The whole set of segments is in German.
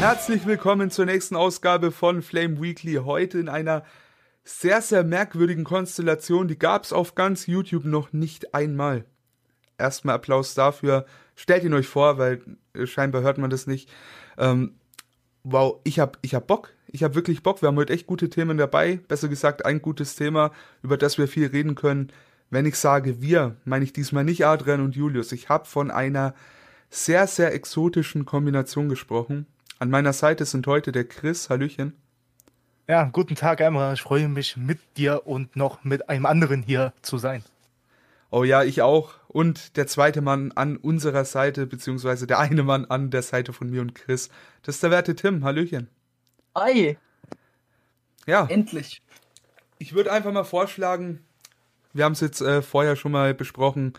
Herzlich willkommen zur nächsten Ausgabe von Flame Weekly. Heute in einer sehr, sehr merkwürdigen Konstellation. Die gab es auf ganz YouTube noch nicht einmal. Erstmal Applaus dafür. Stellt ihn euch vor, weil äh, scheinbar hört man das nicht. Ähm, wow, ich hab, ich hab Bock. Ich hab wirklich Bock. Wir haben heute echt gute Themen dabei. Besser gesagt, ein gutes Thema, über das wir viel reden können. Wenn ich sage wir, meine ich diesmal nicht Adrian und Julius. Ich habe von einer sehr, sehr exotischen Kombination gesprochen. An meiner Seite sind heute der Chris. Hallöchen. Ja, guten Tag, Emra. Ich freue mich, mit dir und noch mit einem anderen hier zu sein. Oh ja, ich auch. Und der zweite Mann an unserer Seite, beziehungsweise der eine Mann an der Seite von mir und Chris. Das ist der werte Tim. Hallöchen. Hi. Ja. Endlich. Ich würde einfach mal vorschlagen, wir haben es jetzt äh, vorher schon mal besprochen.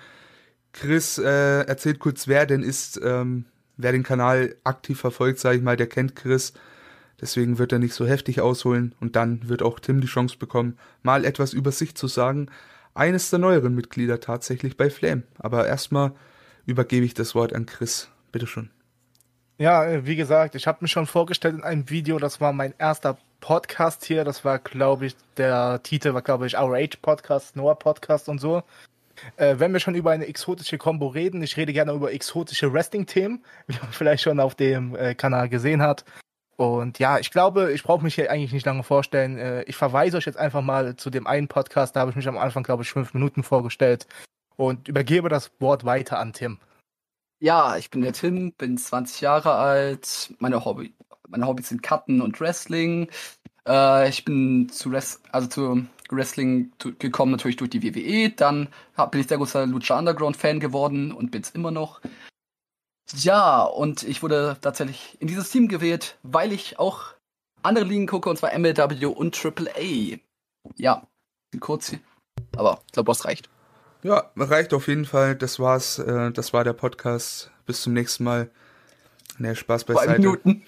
Chris äh, erzählt kurz, wer denn ist, ähm, wer den Kanal aktiv verfolgt, sage ich mal, der kennt Chris. Deswegen wird er nicht so heftig ausholen und dann wird auch Tim die Chance bekommen, mal etwas über sich zu sagen. Eines der neueren Mitglieder tatsächlich bei Flame. Aber erstmal übergebe ich das Wort an Chris. Bitteschön. Ja, äh, wie gesagt, ich habe mich schon vorgestellt in einem Video. Das war mein erster Podcast hier. Das war, glaube ich, der Titel war, glaube ich, Our Age Podcast, Noah Podcast und so. Äh, wenn wir schon über eine exotische Combo reden, ich rede gerne über exotische Wrestling-Themen, wie man vielleicht schon auf dem äh, Kanal gesehen hat. Und ja, ich glaube, ich brauche mich hier eigentlich nicht lange vorstellen. Äh, ich verweise euch jetzt einfach mal zu dem einen Podcast, da habe ich mich am Anfang, glaube ich, fünf Minuten vorgestellt und übergebe das Wort weiter an Tim. Ja, ich bin der Tim, bin 20 Jahre alt. Meine, Hobby, meine Hobbys sind Cutten und Wrestling. Äh, ich bin zu, Res also zu Wrestling gekommen natürlich durch die WWE. Dann bin ich sehr großer Lucha Underground Fan geworden und bin es immer noch. Ja, und ich wurde tatsächlich in dieses Team gewählt, weil ich auch andere Ligen gucke, und zwar MLW und AAA. Ja, kurz, aber ich glaube, das reicht. Ja, reicht auf jeden Fall. Das war's. Äh, das war der Podcast. Bis zum nächsten Mal. Ne, Spaß beiseite. Zwei Minuten.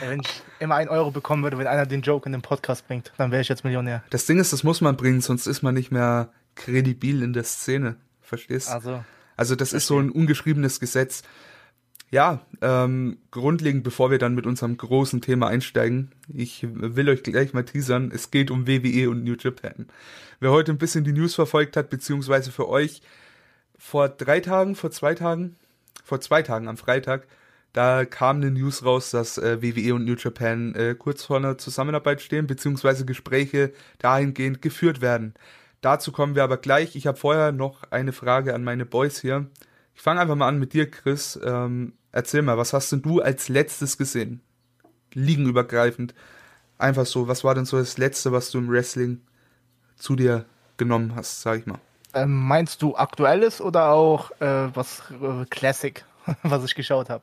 wenn ich immer ein Euro bekommen würde, wenn einer den Joke in den Podcast bringt, dann wäre ich jetzt Millionär. Das Ding ist, das muss man bringen, sonst ist man nicht mehr kredibil in der Szene. Verstehst? Also. Also das verstehe. ist so ein ungeschriebenes Gesetz. Ja, ähm, grundlegend, bevor wir dann mit unserem großen Thema einsteigen, ich will euch gleich mal teasern, es geht um WWE und New Japan. Wer heute ein bisschen die News verfolgt hat, beziehungsweise für euch vor drei Tagen, vor zwei Tagen, vor zwei Tagen am Freitag, da kam eine News raus, dass äh, WWE und New Japan äh, kurz vor einer Zusammenarbeit stehen, beziehungsweise Gespräche dahingehend geführt werden. Dazu kommen wir aber gleich. Ich habe vorher noch eine Frage an meine Boys hier. Ich fange einfach mal an mit dir, Chris. Ähm, Erzähl mal, was hast denn du als letztes gesehen? Liegenübergreifend. Einfach so, was war denn so das Letzte, was du im Wrestling zu dir genommen hast, sag ich mal? Ähm, meinst du aktuelles oder auch äh, was äh, Classic, was ich geschaut habe?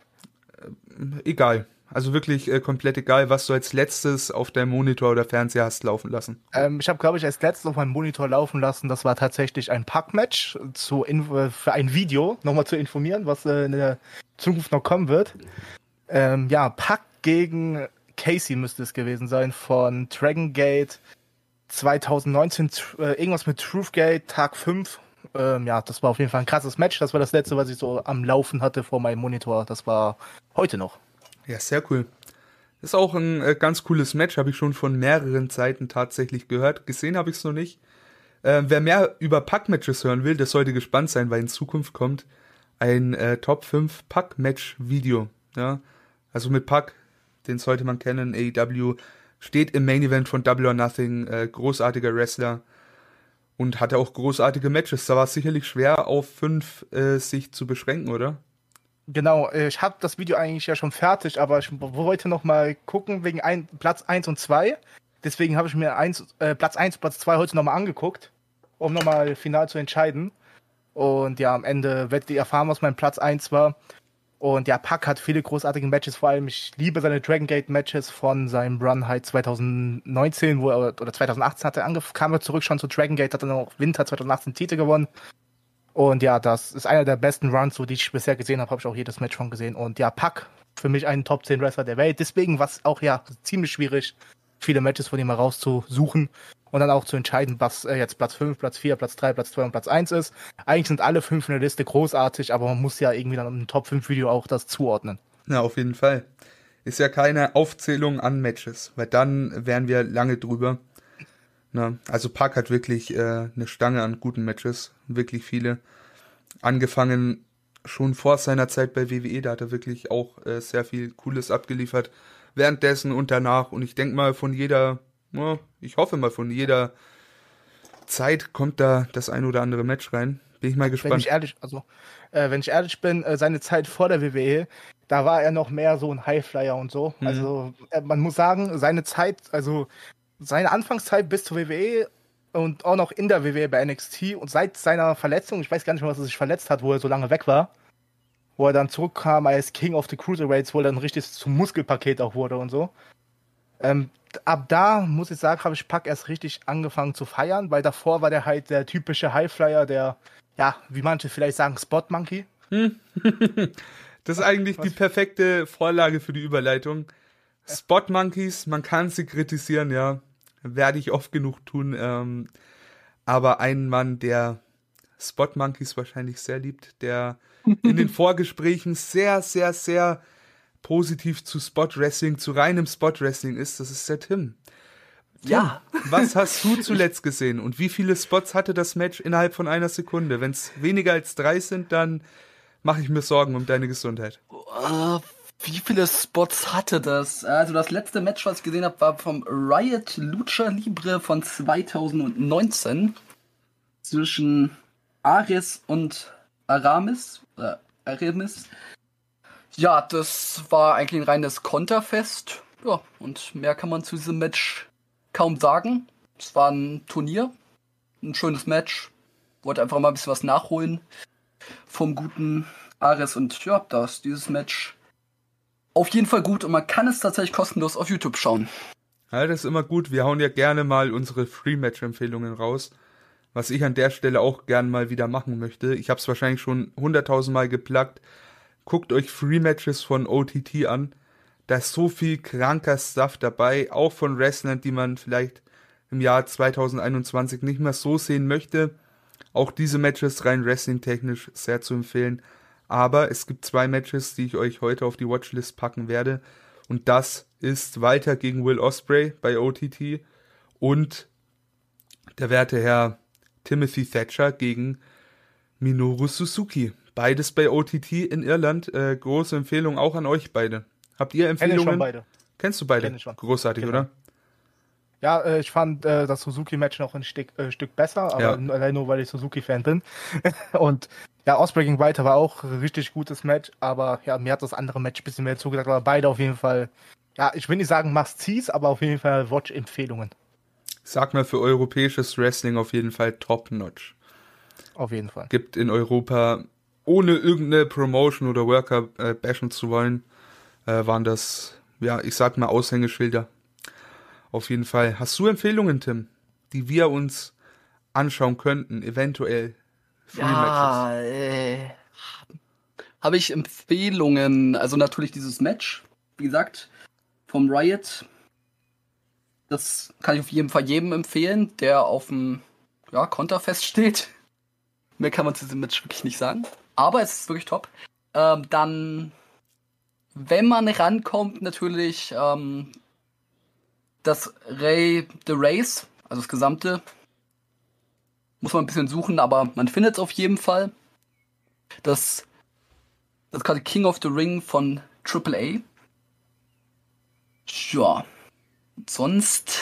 Äh, egal. Also wirklich äh, komplett egal, was du als letztes auf deinem Monitor oder Fernseher hast laufen lassen. Ähm, ich habe, glaube ich, als letztes auf meinem Monitor laufen lassen, das war tatsächlich ein Pack-Match äh, für ein Video, nochmal zu informieren, was äh, in der Zukunft noch kommen wird. Ähm, ja, Pack gegen Casey müsste es gewesen sein von Dragon Gate 2019, äh, irgendwas mit Truthgate, Tag 5. Ähm, ja, das war auf jeden Fall ein krasses Match. Das war das letzte, was ich so am Laufen hatte vor meinem Monitor. Das war heute noch. Ja, sehr cool. Ist auch ein äh, ganz cooles Match, habe ich schon von mehreren Seiten tatsächlich gehört. Gesehen habe ich es noch nicht. Äh, wer mehr über Pack-Matches hören will, der sollte gespannt sein, weil in Zukunft kommt ein äh, Top 5 Pack-Match-Video. Ja? Also mit Pack, den sollte man kennen, AEW, steht im Main Event von Double or Nothing, äh, großartiger Wrestler und hatte auch großartige Matches. Da war es sicherlich schwer, auf fünf äh, sich zu beschränken, oder? Genau, äh, ich habe das Video eigentlich ja schon fertig, aber ich wollte noch mal gucken wegen ein, Platz 1 und 2. Deswegen habe ich mir eins, äh, Platz 1 und Platz 2 heute noch mal angeguckt, um noch mal final zu entscheiden. Und ja, am Ende werdet ihr erfahren, was mein Platz 1 war. Und ja, Pack hat viele großartige Matches, vor allem ich liebe seine Dragon Gate Matches von seinem Run halt 2019, wo er, oder 2018 hat er angefangen, kam er zurück schon zu Dragon Gate, hat dann auch Winter 2018 Titel gewonnen. Und ja, das ist einer der besten Runs, so die ich bisher gesehen habe, habe ich auch jedes Match schon gesehen. Und ja, Pack, für mich ein Top 10 Wrestler der Welt. Deswegen war es auch ja ziemlich schwierig, viele Matches von ihm herauszusuchen und dann auch zu entscheiden, was äh, jetzt Platz 5, Platz 4, Platz 3, Platz 2 und Platz 1 ist. Eigentlich sind alle fünf in der Liste großartig, aber man muss ja irgendwie dann im Top 5 Video auch das zuordnen. Ja, auf jeden Fall. ist ja keine Aufzählung an Matches, weil dann wären wir lange drüber. Na, also Park hat wirklich äh, eine Stange an guten Matches, wirklich viele. Angefangen schon vor seiner Zeit bei WWE, da hat er wirklich auch äh, sehr viel Cooles abgeliefert. Währenddessen und danach. Und ich denke mal, von jeder, ja, ich hoffe mal, von jeder Zeit kommt da das ein oder andere Match rein. Bin ich mal gespannt. Wenn ich ehrlich, also, äh, wenn ich ehrlich bin, äh, seine Zeit vor der WWE, da war er noch mehr so ein Highflyer und so. Mhm. Also, äh, man muss sagen, seine Zeit, also seine Anfangszeit bis zur WWE und auch noch in der WWE bei NXT und seit seiner Verletzung, ich weiß gar nicht mehr, was er sich verletzt hat, wo er so lange weg war, wo er dann zurückkam als King of the Cruiserweights, wo er dann richtig zum Muskelpaket auch wurde und so. Ähm, ab da, muss ich sagen, habe ich Pack erst richtig angefangen zu feiern, weil davor war der halt der typische Highflyer, der, ja, wie manche vielleicht sagen, Spot Monkey. Das ist eigentlich die perfekte Vorlage für die Überleitung. Spot Monkeys, man kann sie kritisieren, ja. Werde ich oft genug tun. Ähm, aber ein Mann, der Spot Monkeys wahrscheinlich sehr liebt, der in den Vorgesprächen sehr, sehr, sehr positiv zu Spot Wrestling, zu reinem Spot Wrestling ist, das ist der Tim. Tim, Ja. Was hast du zuletzt gesehen und wie viele Spots hatte das Match innerhalb von einer Sekunde? Wenn es weniger als drei sind, dann mache ich mir Sorgen um deine Gesundheit. Äh, wie viele Spots hatte das? Also das letzte Match, was ich gesehen habe, war vom Riot Lucha Libre von 2019 zwischen Ares und Aramis. Äh, Aramis. Ja, das war eigentlich ein reines Konterfest. Ja, und mehr kann man zu diesem Match kaum sagen. Es war ein Turnier, ein schönes Match. Wollte einfach mal ein bisschen was nachholen vom guten Ares und ja, da ist dieses Match auf jeden Fall gut und man kann es tatsächlich kostenlos auf YouTube schauen. Ja, das ist immer gut. Wir hauen ja gerne mal unsere Free-Match-Empfehlungen raus. Was ich an der Stelle auch gern mal wieder machen möchte. Ich habe es wahrscheinlich schon hunderttausendmal geplagt. Guckt euch Free-Matches von OTT an. Da ist so viel kranker Stuff dabei, auch von Wrestlern, die man vielleicht im Jahr 2021 nicht mehr so sehen möchte. Auch diese Matches rein wrestling-technisch sehr zu empfehlen. Aber es gibt zwei Matches, die ich euch heute auf die Watchlist packen werde. Und das ist Walter gegen Will Osprey bei OTT und der werte Herr Timothy Thatcher gegen Minoru Suzuki. Beides bei OTT in Irland. Äh, große Empfehlung auch an euch beide. Habt ihr Kenne ich Empfehlungen? schon beide. Kennst du beide? Kenn ich schon. Großartig, Genau. oder? Ja, äh, ich fand äh, das Suzuki-Match noch ein Stück, äh, Stück besser, aber Ja. allein nur, weil ich Suzuki-Fan bin. und ja, gegen Walter war auch ein richtig gutes Match, aber ja, mir hat das andere Match ein bisschen mehr zugesagt, aber beide auf jeden Fall, ja, ich will nicht sagen Must-Sees, aber auf jeden Fall Watch-Empfehlungen. Sag mal für europäisches Wrestling auf jeden Fall top-notch. Auf jeden Fall. Gibt in Europa, ohne irgendeine Promotion oder Worker äh, bashen zu wollen, äh, waren das, ja, ich sag mal Aushängeschilder. Auf jeden Fall. Hast du Empfehlungen, Tim, die wir uns anschauen könnten, eventuell? Free Ja, äh, habe ich Empfehlungen. Also natürlich dieses Match, wie gesagt, vom Riot. Das kann ich auf jeden Fall jedem empfehlen, der auf dem ja, Konterfest steht. Mehr kann man zu diesem Match wirklich nicht sagen. Aber es ist wirklich top. Ähm, dann, wenn man rankommt, natürlich ähm, das Ray The Race, also das gesamte muss man ein bisschen suchen, aber man findet es auf jeden Fall. Das, das gerade King of the Ring von AAA. Ja. Sonst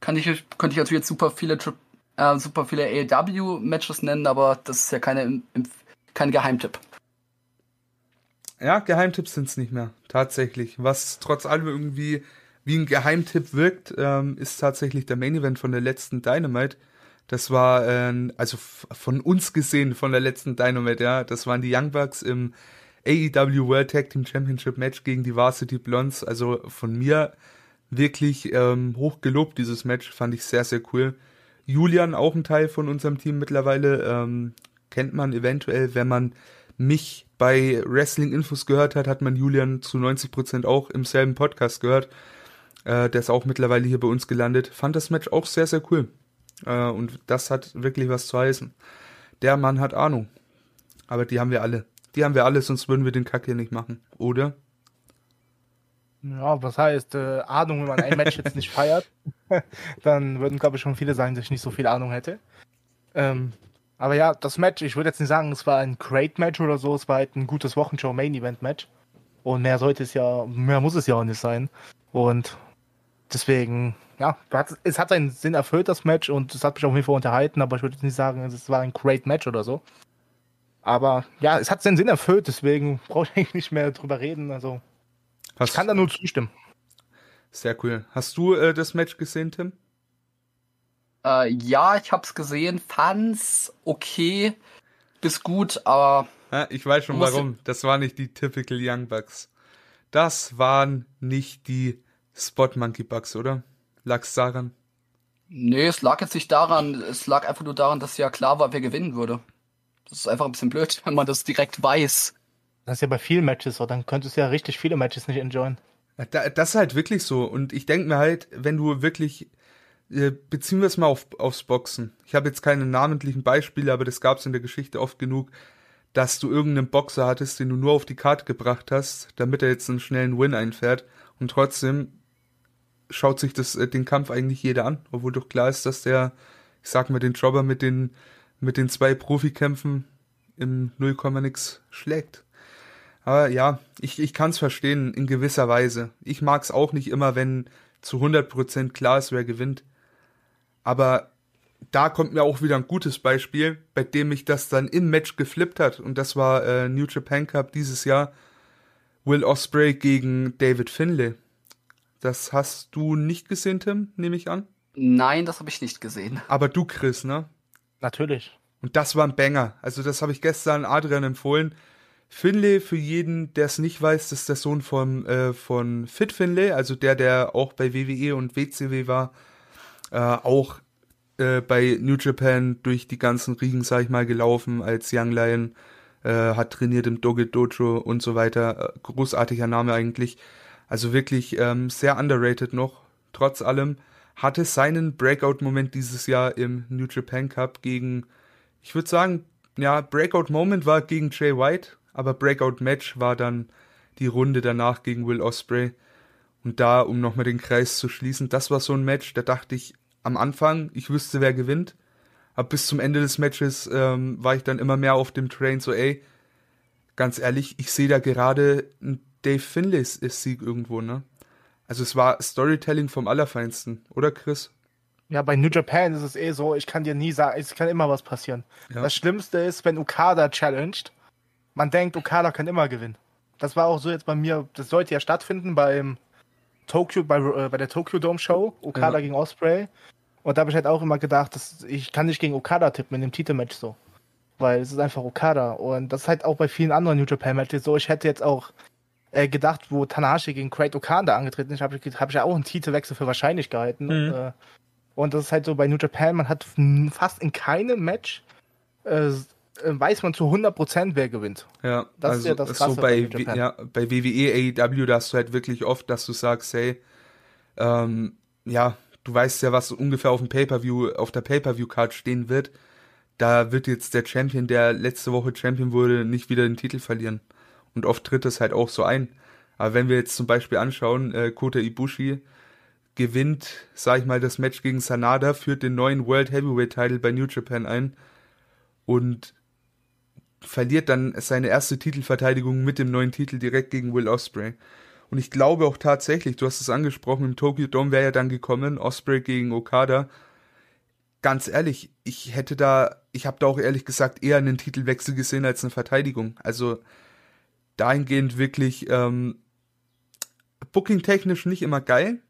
kann ich, könnte ich natürlich jetzt super viele, Tri- äh, super viele AEW-Matches nennen, aber das ist ja keine, kein Geheimtipp. Ja, Geheimtipps sind es nicht mehr, tatsächlich. Was trotz allem irgendwie wie ein Geheimtipp wirkt, ähm, ist tatsächlich der Main Event von der letzten Dynamite. Das war, äh, also von uns gesehen, von der letzten Dynamite, ja. Das waren die Young Bucks im AEW World Tag Team Championship Match gegen die Varsity Blondes. Also von mir wirklich ähm, hoch gelobt, dieses Match. Fand ich sehr, sehr cool. Julian, auch ein Teil von unserem Team mittlerweile, ähm, kennt man eventuell, wenn man mich bei Wrestling Infos gehört hat, hat man Julian zu 90% auch im selben Podcast gehört. Äh, der ist auch mittlerweile hier bei uns gelandet. Fand das Match auch sehr, sehr cool. Äh, und das hat wirklich was zu heißen. Der Mann hat Ahnung. Aber die haben wir alle. Die haben wir alle, sonst würden wir den Kack hier nicht machen. Oder? Ja, was heißt, äh, Ahnung, wenn man ein Match jetzt nicht feiert, dann würden, glaube ich, schon viele sagen, dass ich nicht so viel Ahnung hätte. Ähm, aber ja, das Match, ich würde jetzt nicht sagen, es war ein Great Match oder so, es war halt ein gutes Wochenshow Main Event Match. Und mehr sollte es ja, mehr muss es ja auch nicht sein. Und deswegen, ja, es hat seinen Sinn erfüllt, das Match, und es hat mich auf jeden Fall unterhalten, aber ich würde jetzt nicht sagen, es war ein Great Match oder so. Aber ja, es hat seinen Sinn erfüllt, deswegen brauche ich eigentlich nicht mehr drüber reden. Also, Hast ich kann da nur zustimmen. Sehr cool. Hast du äh, das Match gesehen, Tim? Äh, ja, ich hab's gesehen, fand's okay bis gut, aber. Ja, ich weiß schon warum. Das waren nicht die typical Young Bucks. Das waren nicht die Spot Monkey Bucks, oder? Lag's daran? Nee, es lag jetzt nicht daran. Es lag einfach nur daran, dass ja klar war, wer gewinnen würde. Das ist einfach ein bisschen blöd, wenn man das direkt weiß. Das ist ja bei vielen Matches so. Dann könntest du ja richtig viele Matches nicht enjoyen. Das ist halt wirklich so. Und ich denke mir halt, wenn du wirklich äh, beziehen wir es mal auf, aufs Boxen. Ich habe jetzt keine namentlichen Beispiele, aber das gab es in der Geschichte oft genug, dass du irgendeinen Boxer hattest, den du nur auf die Karte gebracht hast, damit er jetzt einen schnellen Win einfährt und trotzdem schaut sich das, äh, den Kampf eigentlich jeder an, obwohl doch klar ist, dass der, ich sag mal, den Jobber mit den, mit den zwei Profikämpfen im 0, nix schlägt. Aber ja, ich, ich kann es verstehen, in gewisser Weise. Ich mag es auch nicht immer, wenn zu 100% klar ist, wer gewinnt. Aber da kommt mir auch wieder ein gutes Beispiel, bei dem mich das dann im Match geflippt hat. Und das war äh, New Japan Cup dieses Jahr. Will Osprey gegen David Finlay. Das hast du nicht gesehen, Tim, nehme ich an? Nein, das habe ich nicht gesehen. Aber du, Chris, ne? Natürlich. Und das war ein Banger. Also das habe ich gestern Adrian empfohlen. Finlay, für jeden, der es nicht weiß, ist der Sohn von, äh, von Fit Finlay, also der, der auch bei WWE und WCW war, äh, auch äh, bei New Japan durch die ganzen Riegen, sag ich mal, gelaufen als Young Lion, äh, hat trainiert im Doge Dojo und so weiter. Äh, großartiger Name eigentlich. Also wirklich ähm, sehr underrated noch, trotz allem. Hatte seinen Breakout-Moment dieses Jahr im New Japan Cup gegen, ich würde sagen, ja, Breakout-Moment war gegen Jay White, aber Breakout-Match war dann die Runde danach gegen Will Osprey. Und da, um nochmal den Kreis zu schließen, das war so ein Match, da dachte ich am Anfang, ich wüsste, wer gewinnt. Aber bis zum Ende des Matches ähm, war ich dann immer mehr auf dem Train, so ey, ganz ehrlich, ich sehe da gerade einen Dave Finlays Sieg irgendwo, ne? Also es war Storytelling vom Allerfeinsten, oder Chris? Ja, bei New Japan ist es eh so, ich kann dir nie sagen, es kann immer was passieren. Ja. Das Schlimmste ist, wenn Okada challenged, man denkt, Okada kann immer gewinnen. Das war auch so jetzt bei mir, das sollte ja stattfinden beim Tokyo, bei, äh, bei der Tokyo Dome Show, Okada ja. gegen Osprey. Und da habe ich halt auch immer gedacht, dass ich kann nicht gegen Okada tippen in dem Titelmatch so. Weil es ist einfach Okada. Und das ist halt auch bei vielen anderen New Japan Matches so. Ich hätte jetzt auch äh, gedacht, wo Tanahashi gegen Great Okada angetreten ist, habe ich, hab ich ja auch einen Titelwechsel für wahrscheinlich gehalten. Mhm. Äh, und das ist halt so bei New Japan, man hat fast in keinem Match äh, weiß man zu 100% wer gewinnt. Ja, das also ist ja das Krasse so bei, bei, ja, bei WWE, AEW, da hast du halt wirklich oft, dass du sagst, hey, ähm, ja, du weißt ja, was ungefähr auf dem Pay-Per-View, auf der Pay-Per-View-Card stehen wird. Da wird jetzt der Champion, der letzte Woche Champion wurde, nicht wieder den Titel verlieren. Und oft tritt das halt auch so ein. Aber wenn wir jetzt zum Beispiel anschauen, äh, Kota Ibushi gewinnt, sag ich mal, das Match gegen Sanada, führt den neuen World Heavyweight Title bei New Japan ein. Und verliert dann seine erste Titelverteidigung mit dem neuen Titel direkt gegen Will Osprey. Und ich glaube auch tatsächlich, du hast es angesprochen, im Tokyo Dome wäre ja dann gekommen, Osprey gegen Okada. Ganz ehrlich, ich hätte da, ich habe da auch ehrlich gesagt eher einen Titelwechsel gesehen als eine Verteidigung. Also dahingehend wirklich ähm, booking-technisch nicht immer geil.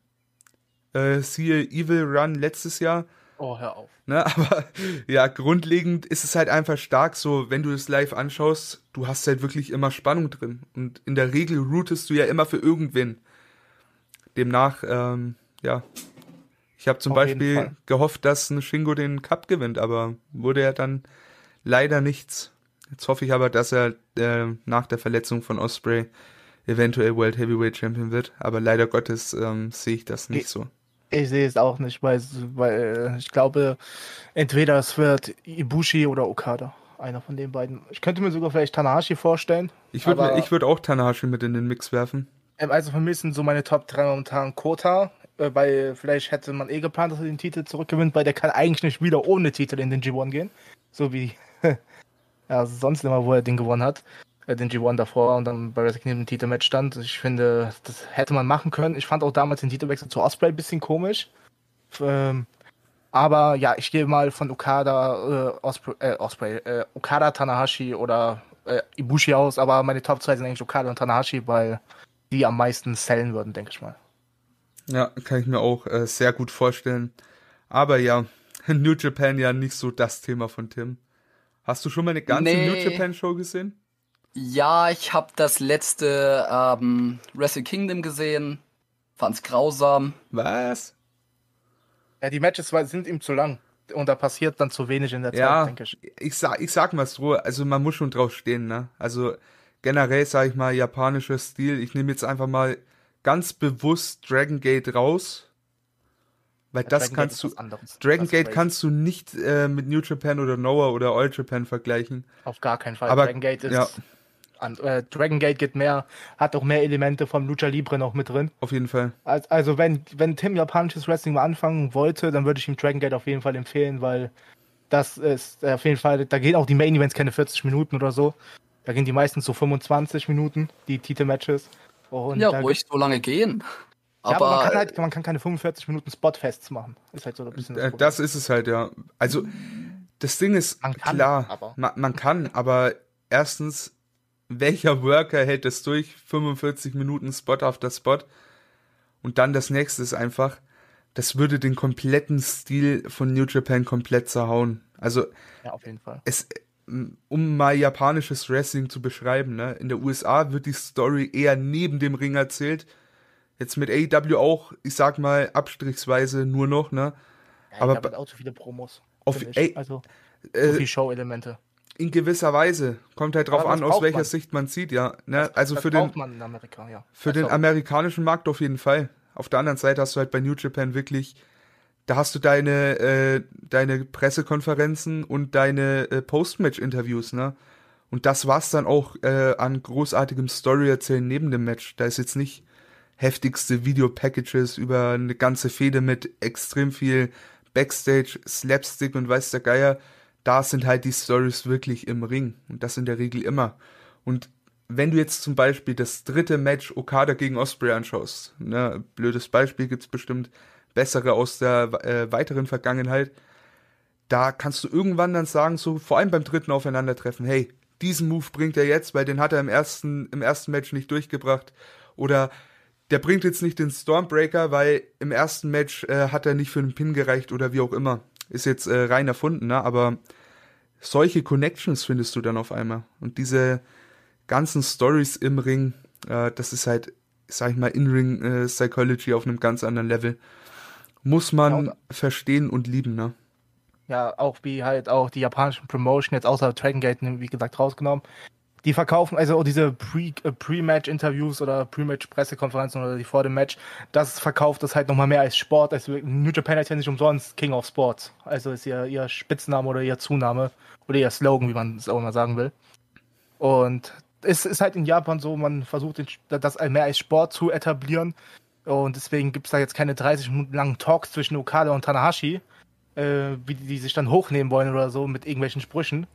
Äh, siehe Evil Run letztes Jahr, Oh, hör auf. Ne, aber ja, grundlegend ist es halt einfach stark so, wenn du es live anschaust, du hast halt wirklich immer Spannung drin. Und in der Regel routest du ja immer für irgendwen. Demnach, ähm, ja. Ich habe zum Auf Beispiel gehofft, dass ein Shingo den Cup gewinnt, aber wurde ja dann leider nichts. Jetzt hoffe ich aber, dass er äh, nach der Verletzung von Osprey eventuell World Heavyweight Champion wird. Aber leider Gottes ähm, sehe ich das nicht ich, so. Ich sehe es auch nicht, weil, weil ich glaube, entweder es wird Ibushi oder Okada. Einer von den beiden. Ich könnte mir sogar vielleicht Tanahashi vorstellen. Ich würde würd auch Tanahashi mit in den Mix werfen. Ähm, also für mich sind so meine Top 3 momentan Kota, äh, weil vielleicht hätte man eh geplant, dass er den Titel zurückgewinnt, weil der kann eigentlich nicht wieder ohne Titel in den G1 gehen. So wie ja, sonst immer, wo er den gewonnen hat. Äh, den G1 davor und dann bei Wrestle Kingdom im Titelmatch stand. Ich finde, das hätte man machen können. Ich fand auch damals den Titelwechsel zu Osprey ein bisschen komisch. Ähm, aber ja, ich gehe mal von Okada, äh, Osprey, äh, Osprey äh, Okada, Tanahashi oder äh, Ibushi aus, aber meine Top 2 sind eigentlich Okada und Tanahashi, weil die am meisten sellen würden, denke ich mal. Ja, kann ich mir auch äh, sehr gut vorstellen. Aber ja, New Japan ja nicht so das Thema von Tim. Hast du schon mal eine ganze nee. New Japan Show gesehen? Ja, ich habe das letzte ähm, Wrestle Kingdom gesehen. Fand's grausam. Was? Ja, die Matches sind ihm zu lang. Und da passiert dann zu wenig in der ja, Zeit, denke ich. Ich sag, ich sag mal so, also man muss schon drauf stehen, ne? Also generell, sag ich mal, japanischer Stil. Ich nehme jetzt einfach mal ganz bewusst Dragon Gate raus. Weil ja, das Dragon kannst du. Dragon Gate kannst du nicht äh, mit New Japan oder Noah oder All Japan vergleichen. Auf gar keinen Fall. Aber, Dragon Gate ist. Ja. An, äh, Dragon Gate geht mehr, hat auch mehr Elemente vom Lucha Libre noch mit drin. Auf jeden Fall. Also, also wenn, wenn Tim japanisches Wrestling mal anfangen wollte, dann würde ich ihm Dragon Gate auf jeden Fall empfehlen, weil das ist äh, auf jeden Fall, da gehen auch die Main Events keine 40 Minuten oder so. Da gehen die meistens so 25 Minuten, die Titelmatches. Und ja, ruhig so lange gehen. Aber, ja, aber man, kann halt, man kann keine 45 Minuten Spotfests machen. Ist halt so ein bisschen. Das, äh, das ist es halt, ja. Also, das Ding ist, man kann, klar, aber. Man, man kann, aber erstens, welcher Worker hält das durch? 45 Minuten Spot auf der Spot. Und dann das nächste ist einfach, das würde den kompletten Stil von New Japan komplett zerhauen. Also, ja, auf jeden Fall. Es, um mal japanisches Wrestling zu beschreiben, ne? in der USA wird die Story eher neben dem Ring erzählt. Jetzt mit AEW auch, ich sag mal, abstrichsweise nur noch, ne? Ja, aber auch zu viele Promos. Auf, ey, also, äh, so Show-Elemente. In gewisser Weise. Kommt halt drauf an, aus welcher man. Sicht man sieht, ja. Ne? Also das für den, Amerika, ja. für den amerikanischen Markt auf jeden Fall. Auf der anderen Seite hast du halt bei New Japan wirklich da hast du deine, äh, deine Pressekonferenzen und deine äh, Post-Match-Interviews, ne? Und das war's dann auch äh, an großartigem Story-Erzählen neben dem Match. Da ist jetzt nicht heftigste Video-Packages über eine ganze Fehde mit extrem viel Backstage, Slapstick und weiß der Geier. Da sind halt die Stories wirklich im Ring. Und das in der Regel immer. Und wenn du jetzt zum Beispiel das dritte Match Okada gegen Osprey anschaust, ne, blödes Beispiel gibt's bestimmt, bessere aus der äh, weiteren Vergangenheit. Da kannst du irgendwann dann sagen, so vor allem beim dritten Aufeinandertreffen, hey, diesen Move bringt er jetzt, weil den hat er im ersten, im ersten Match nicht durchgebracht. Oder der bringt jetzt nicht den Stormbreaker, weil im ersten Match äh, hat er nicht für einen Pin gereicht oder wie auch immer. Ist jetzt äh, rein erfunden, ne? Aber solche Connections findest du dann auf einmal. Und diese ganzen Stories im Ring, äh, das ist halt, sag ich mal, In-Ring-Psychology äh, auf einem ganz anderen Level muss man ja, verstehen und lieben, ne? Ja, auch wie halt auch die japanischen Promotion, jetzt außer Dragon Gate, wie gesagt, rausgenommen. Die verkaufen, also diese äh, Pre-Match-Interviews oder Pre-Match-Pressekonferenzen oder die vor dem Match, das verkauft das halt nochmal mehr als Sport. Also New Japan ist ja nicht umsonst King of Sports. Also ist ihr, ihr Spitzname oder ihr Zunahme oder ihr Slogan, wie man es auch immer sagen will. Und es ist halt in Japan so, man versucht das mehr als Sport zu etablieren. Und deswegen gibt es da jetzt keine 30 Minuten langen Talks zwischen Okada und Tanahashi, äh, wie die, die sich dann hochnehmen wollen oder so mit irgendwelchen Sprüchen.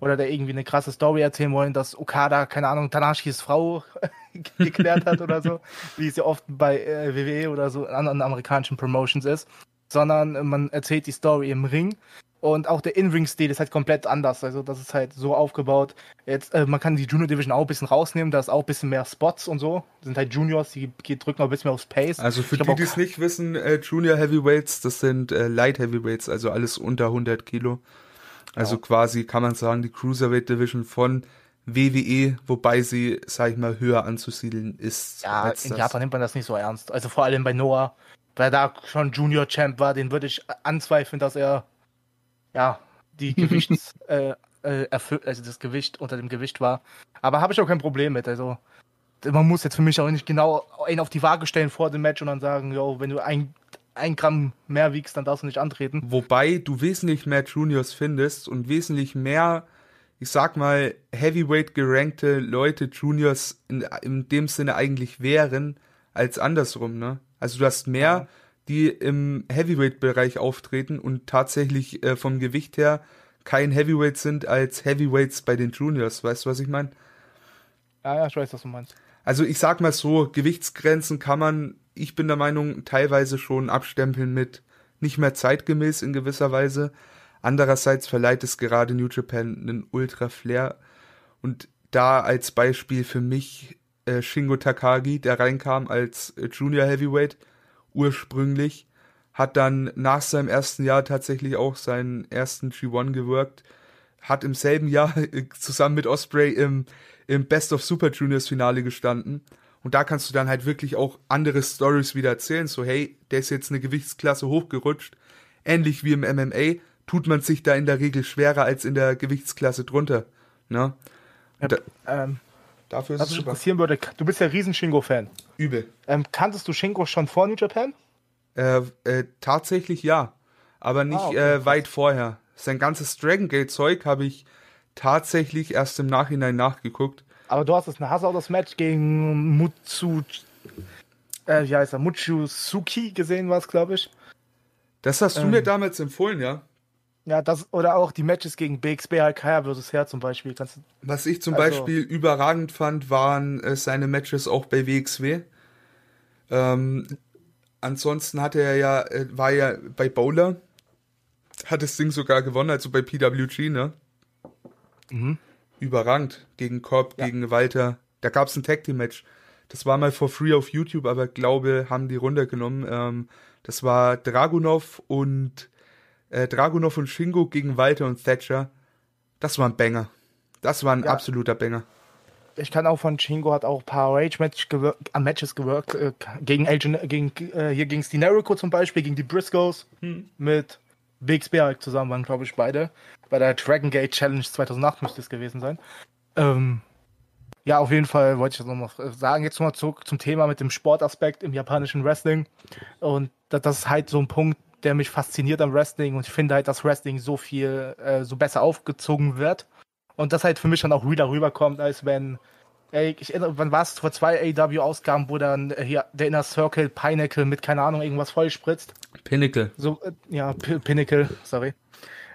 Oder da irgendwie eine krasse Story erzählen wollen, dass Okada, keine Ahnung, Tanahashis Frau geklärt hat oder so, wie es ja oft bei äh, WWE oder so in anderen amerikanischen Promotions ist. Sondern man erzählt die Story im Ring und auch der In-Ring-Stil ist halt komplett anders. Also das ist halt so aufgebaut. Jetzt, äh, man kann die Junior Division auch ein bisschen rausnehmen, da ist auch ein bisschen mehr Spots und so. Das sind halt Juniors, die, die drücken auch ein bisschen mehr aufs Pace. Also für ich die, die es nicht wissen, äh, Junior Heavyweights, das sind äh, Light Heavyweights, also alles unter 100 Kilo. Also ja. quasi kann man sagen, die Cruiserweight Division von WWE, wobei sie, sag ich mal, höher anzusiedeln ist. Ja, in das. Japan nimmt man das nicht so ernst. Also vor allem bei Noah, weil da schon Junior Champ war, den würde ich anzweifeln, dass er ja, die Gewichts, äh, äh, also das Gewicht unter dem Gewicht war. Aber habe ich auch kein Problem mit. Also man muss jetzt für mich auch nicht genau einen auf die Waage stellen vor dem Match und dann sagen, yo, wenn du ein, ein Gramm mehr wiegst, dann darfst du nicht antreten. Wobei du wesentlich mehr Juniors findest und wesentlich mehr ich sag mal, Heavyweight gerankte Leute, Juniors in, in dem Sinne eigentlich wären, als andersrum, ne? Also du hast mehr, ja. die im Heavyweight-Bereich auftreten und tatsächlich äh, vom Gewicht her kein Heavyweight sind als Heavyweights bei den Juniors. Weißt du, was ich meine? Ja, ja, ich weiß, was du meinst. Also ich sag mal so, Gewichtsgrenzen kann man, ich bin der Meinung, teilweise schon abstempeln mit nicht mehr zeitgemäß in gewisser Weise. Andererseits verleiht es gerade New Japan einen Ultra Flair. Und da als Beispiel für mich äh, Shingo Takagi, der reinkam als äh, Junior Heavyweight ursprünglich, hat dann nach seinem ersten Jahr tatsächlich auch seinen ersten G1 gewirkt, hat im selben Jahr äh, zusammen mit Osprey im, im Best of Super Juniors Finale gestanden. Und da kannst du dann halt wirklich auch andere Stories wieder erzählen. So, hey, der ist jetzt eine Gewichtsklasse hochgerutscht. Ähnlich wie im MMA tut man sich da in der Regel schwerer als in der Gewichtsklasse drunter. Ne? Ja, da, ähm, dafür ist was es mich interessieren würde, du bist ja riesen Shingo-Fan. Übel. Ähm, kanntest du Shingo schon vor New Japan? Äh, äh, tatsächlich ja, aber nicht ah, okay, äh, weit vorher. Sein ganzes Dragon Gate Zeug habe ich tatsächlich erst im Nachhinein nachgeguckt. Aber du hast das Hass das Match gegen Mutsu, äh, wie heißt er, Mutsusuki gesehen, was glaube ich. Das hast du ähm, mir damals empfohlen, ja? Ja, das oder auch die Matches gegen BXB Kaya vs. Her zum Beispiel. Kannst Was ich zum also, Beispiel überragend fand, waren äh, seine Matches auch bei WXW. Ähm, ansonsten hatte er ja, äh, war ja bei Bowler, hat das Ding sogar gewonnen, also bei PWG, ne? Mhm. Überragend. Gegen Cobb, ja. gegen Walter. Da gab es ein Tag Team Match. Das war mal for free auf YouTube, aber glaube, haben die runtergenommen. Ähm, das war Dragunov und äh, Dragunov und Shingo gegen Walter und Thatcher. Das war ein Banger. Das war ein ja. absoluter Banger. Ich kann auch von Shingo hat auch ein paar Rage-Matches gewir äh, Matches gewirkt. Äh, gegen, Agent, gegen äh, hier gegen Dinerico zum Beispiel, gegen die Briscoes hm. mit Halt zusammen waren, glaube ich, beide. Bei der Dragon Gate Challenge 2008 müsste es gewesen sein. Ähm, ja, auf jeden Fall wollte ich das nochmal sagen. Jetzt nochmal zurück zum Thema mit dem Sportaspekt im japanischen Wrestling. Und das ist halt so ein Punkt, der mich fasziniert am Wrestling und ich finde halt, dass Wrestling so viel, äh, so besser aufgezogen wird. Und das halt für mich dann auch wieder rüberkommt, als wenn, ey, ich erinnere, wann war es, vor zwei AW-Ausgaben, wo dann äh, hier der Inner Circle Pinnacle mit, keine Ahnung, irgendwas vollspritzt. Pinnacle. So, äh, ja, P Pinnacle, sorry.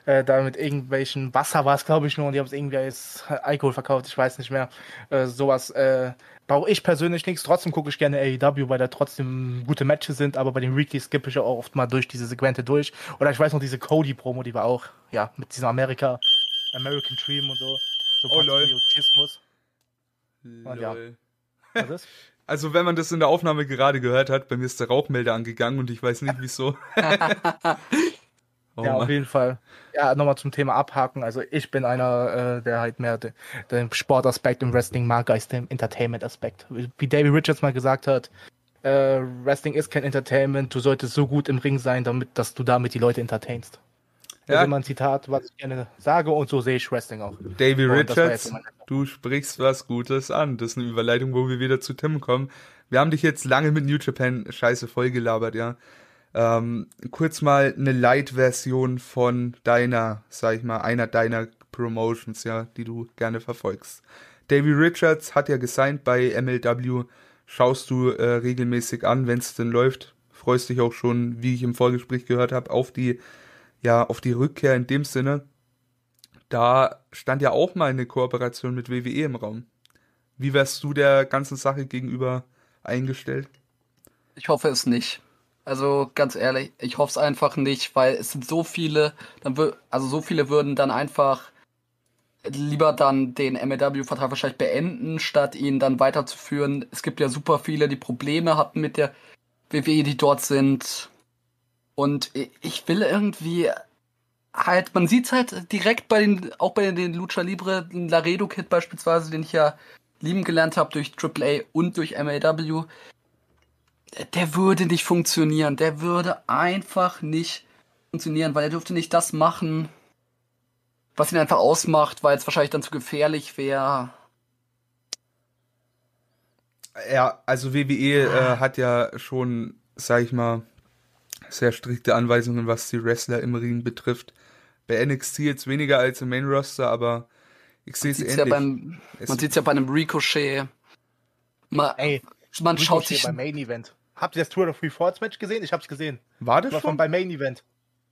Äh, da mit irgendwelchen Wasser war es, glaube ich, nur, und die haben es irgendwie als Alkohol verkauft, ich weiß nicht mehr. Äh, sowas, äh, brauche ich persönlich nichts. Trotzdem gucke ich gerne AEW, weil da trotzdem gute Matches sind, aber bei den Weekly skippe ich auch oft mal durch diese Segmente durch. Oder ich weiß noch, diese Cody-Promo, die war auch, ja, mit diesem Amerika, American Dream und so. So oh, Patriotismus. Und ja. Also, wenn man das in der Aufnahme gerade gehört hat, bei mir ist der Rauchmelder angegangen und ich weiß nicht wieso. Oh ja, auf jeden Fall. Ja, nochmal zum Thema abhaken. Also ich bin einer, äh, der halt mehr de, den Sportaspekt im Wrestling mag als den Entertainment-Aspekt. Wie David Richards mal gesagt hat, äh, Wrestling ist kein Entertainment, du solltest so gut im Ring sein, damit, dass du damit die Leute entertainst. Ja. Immer ein Zitat, was ich gerne sage und so sehe ich Wrestling auch. David Richards, du sprichst was Gutes an. Das ist eine Überleitung, wo wir wieder zu Tim kommen. Wir haben dich jetzt lange mit New Japan scheiße vollgelabert, ja ähm, kurz mal eine Light-Version von deiner, sag ich mal, einer deiner Promotions, ja, die du gerne verfolgst. Davy Richards hat ja gesigned bei MLW. Schaust du äh, regelmäßig an, wenn es denn läuft. Freust dich auch schon, wie ich im Vorgespräch gehört habe, auf die, ja, auf die Rückkehr in dem Sinne. Da stand ja auch mal eine Kooperation mit WWE im Raum. Wie wärst du der ganzen Sache gegenüber eingestellt? Ich hoffe es nicht. Also ganz ehrlich, ich hoffe es einfach nicht, weil es sind so viele, dann also so viele würden dann einfach lieber dann den MLW-Vertrag wahrscheinlich beenden, statt ihn dann weiterzuführen. Es gibt ja super viele, die Probleme hatten mit der WWE, die dort sind. Und ich will irgendwie halt, man sieht halt direkt bei den, auch bei den Lucha Libre, Laredo Kid beispielsweise, den ich ja lieben gelernt habe durch AAA und durch MLW der würde nicht funktionieren. Der würde einfach nicht funktionieren, weil er dürfte nicht das machen, was ihn einfach ausmacht, weil es wahrscheinlich dann zu gefährlich wäre. Ja, also WWE äh, hat ja schon, sag ich mal, sehr strikte Anweisungen, was die Wrestler im Ring betrifft. Bei NXT jetzt weniger als im Main Roster, aber Ich sehe es ähnlich. ja beim, man sieht es ja bei einem Ricochet. Man, Ey, man schaut Ricochet sich beim Main Event. Habt ihr das Tour of Free Force Match gesehen? Ich hab's gesehen. War das Das war von schon? beim Main Event.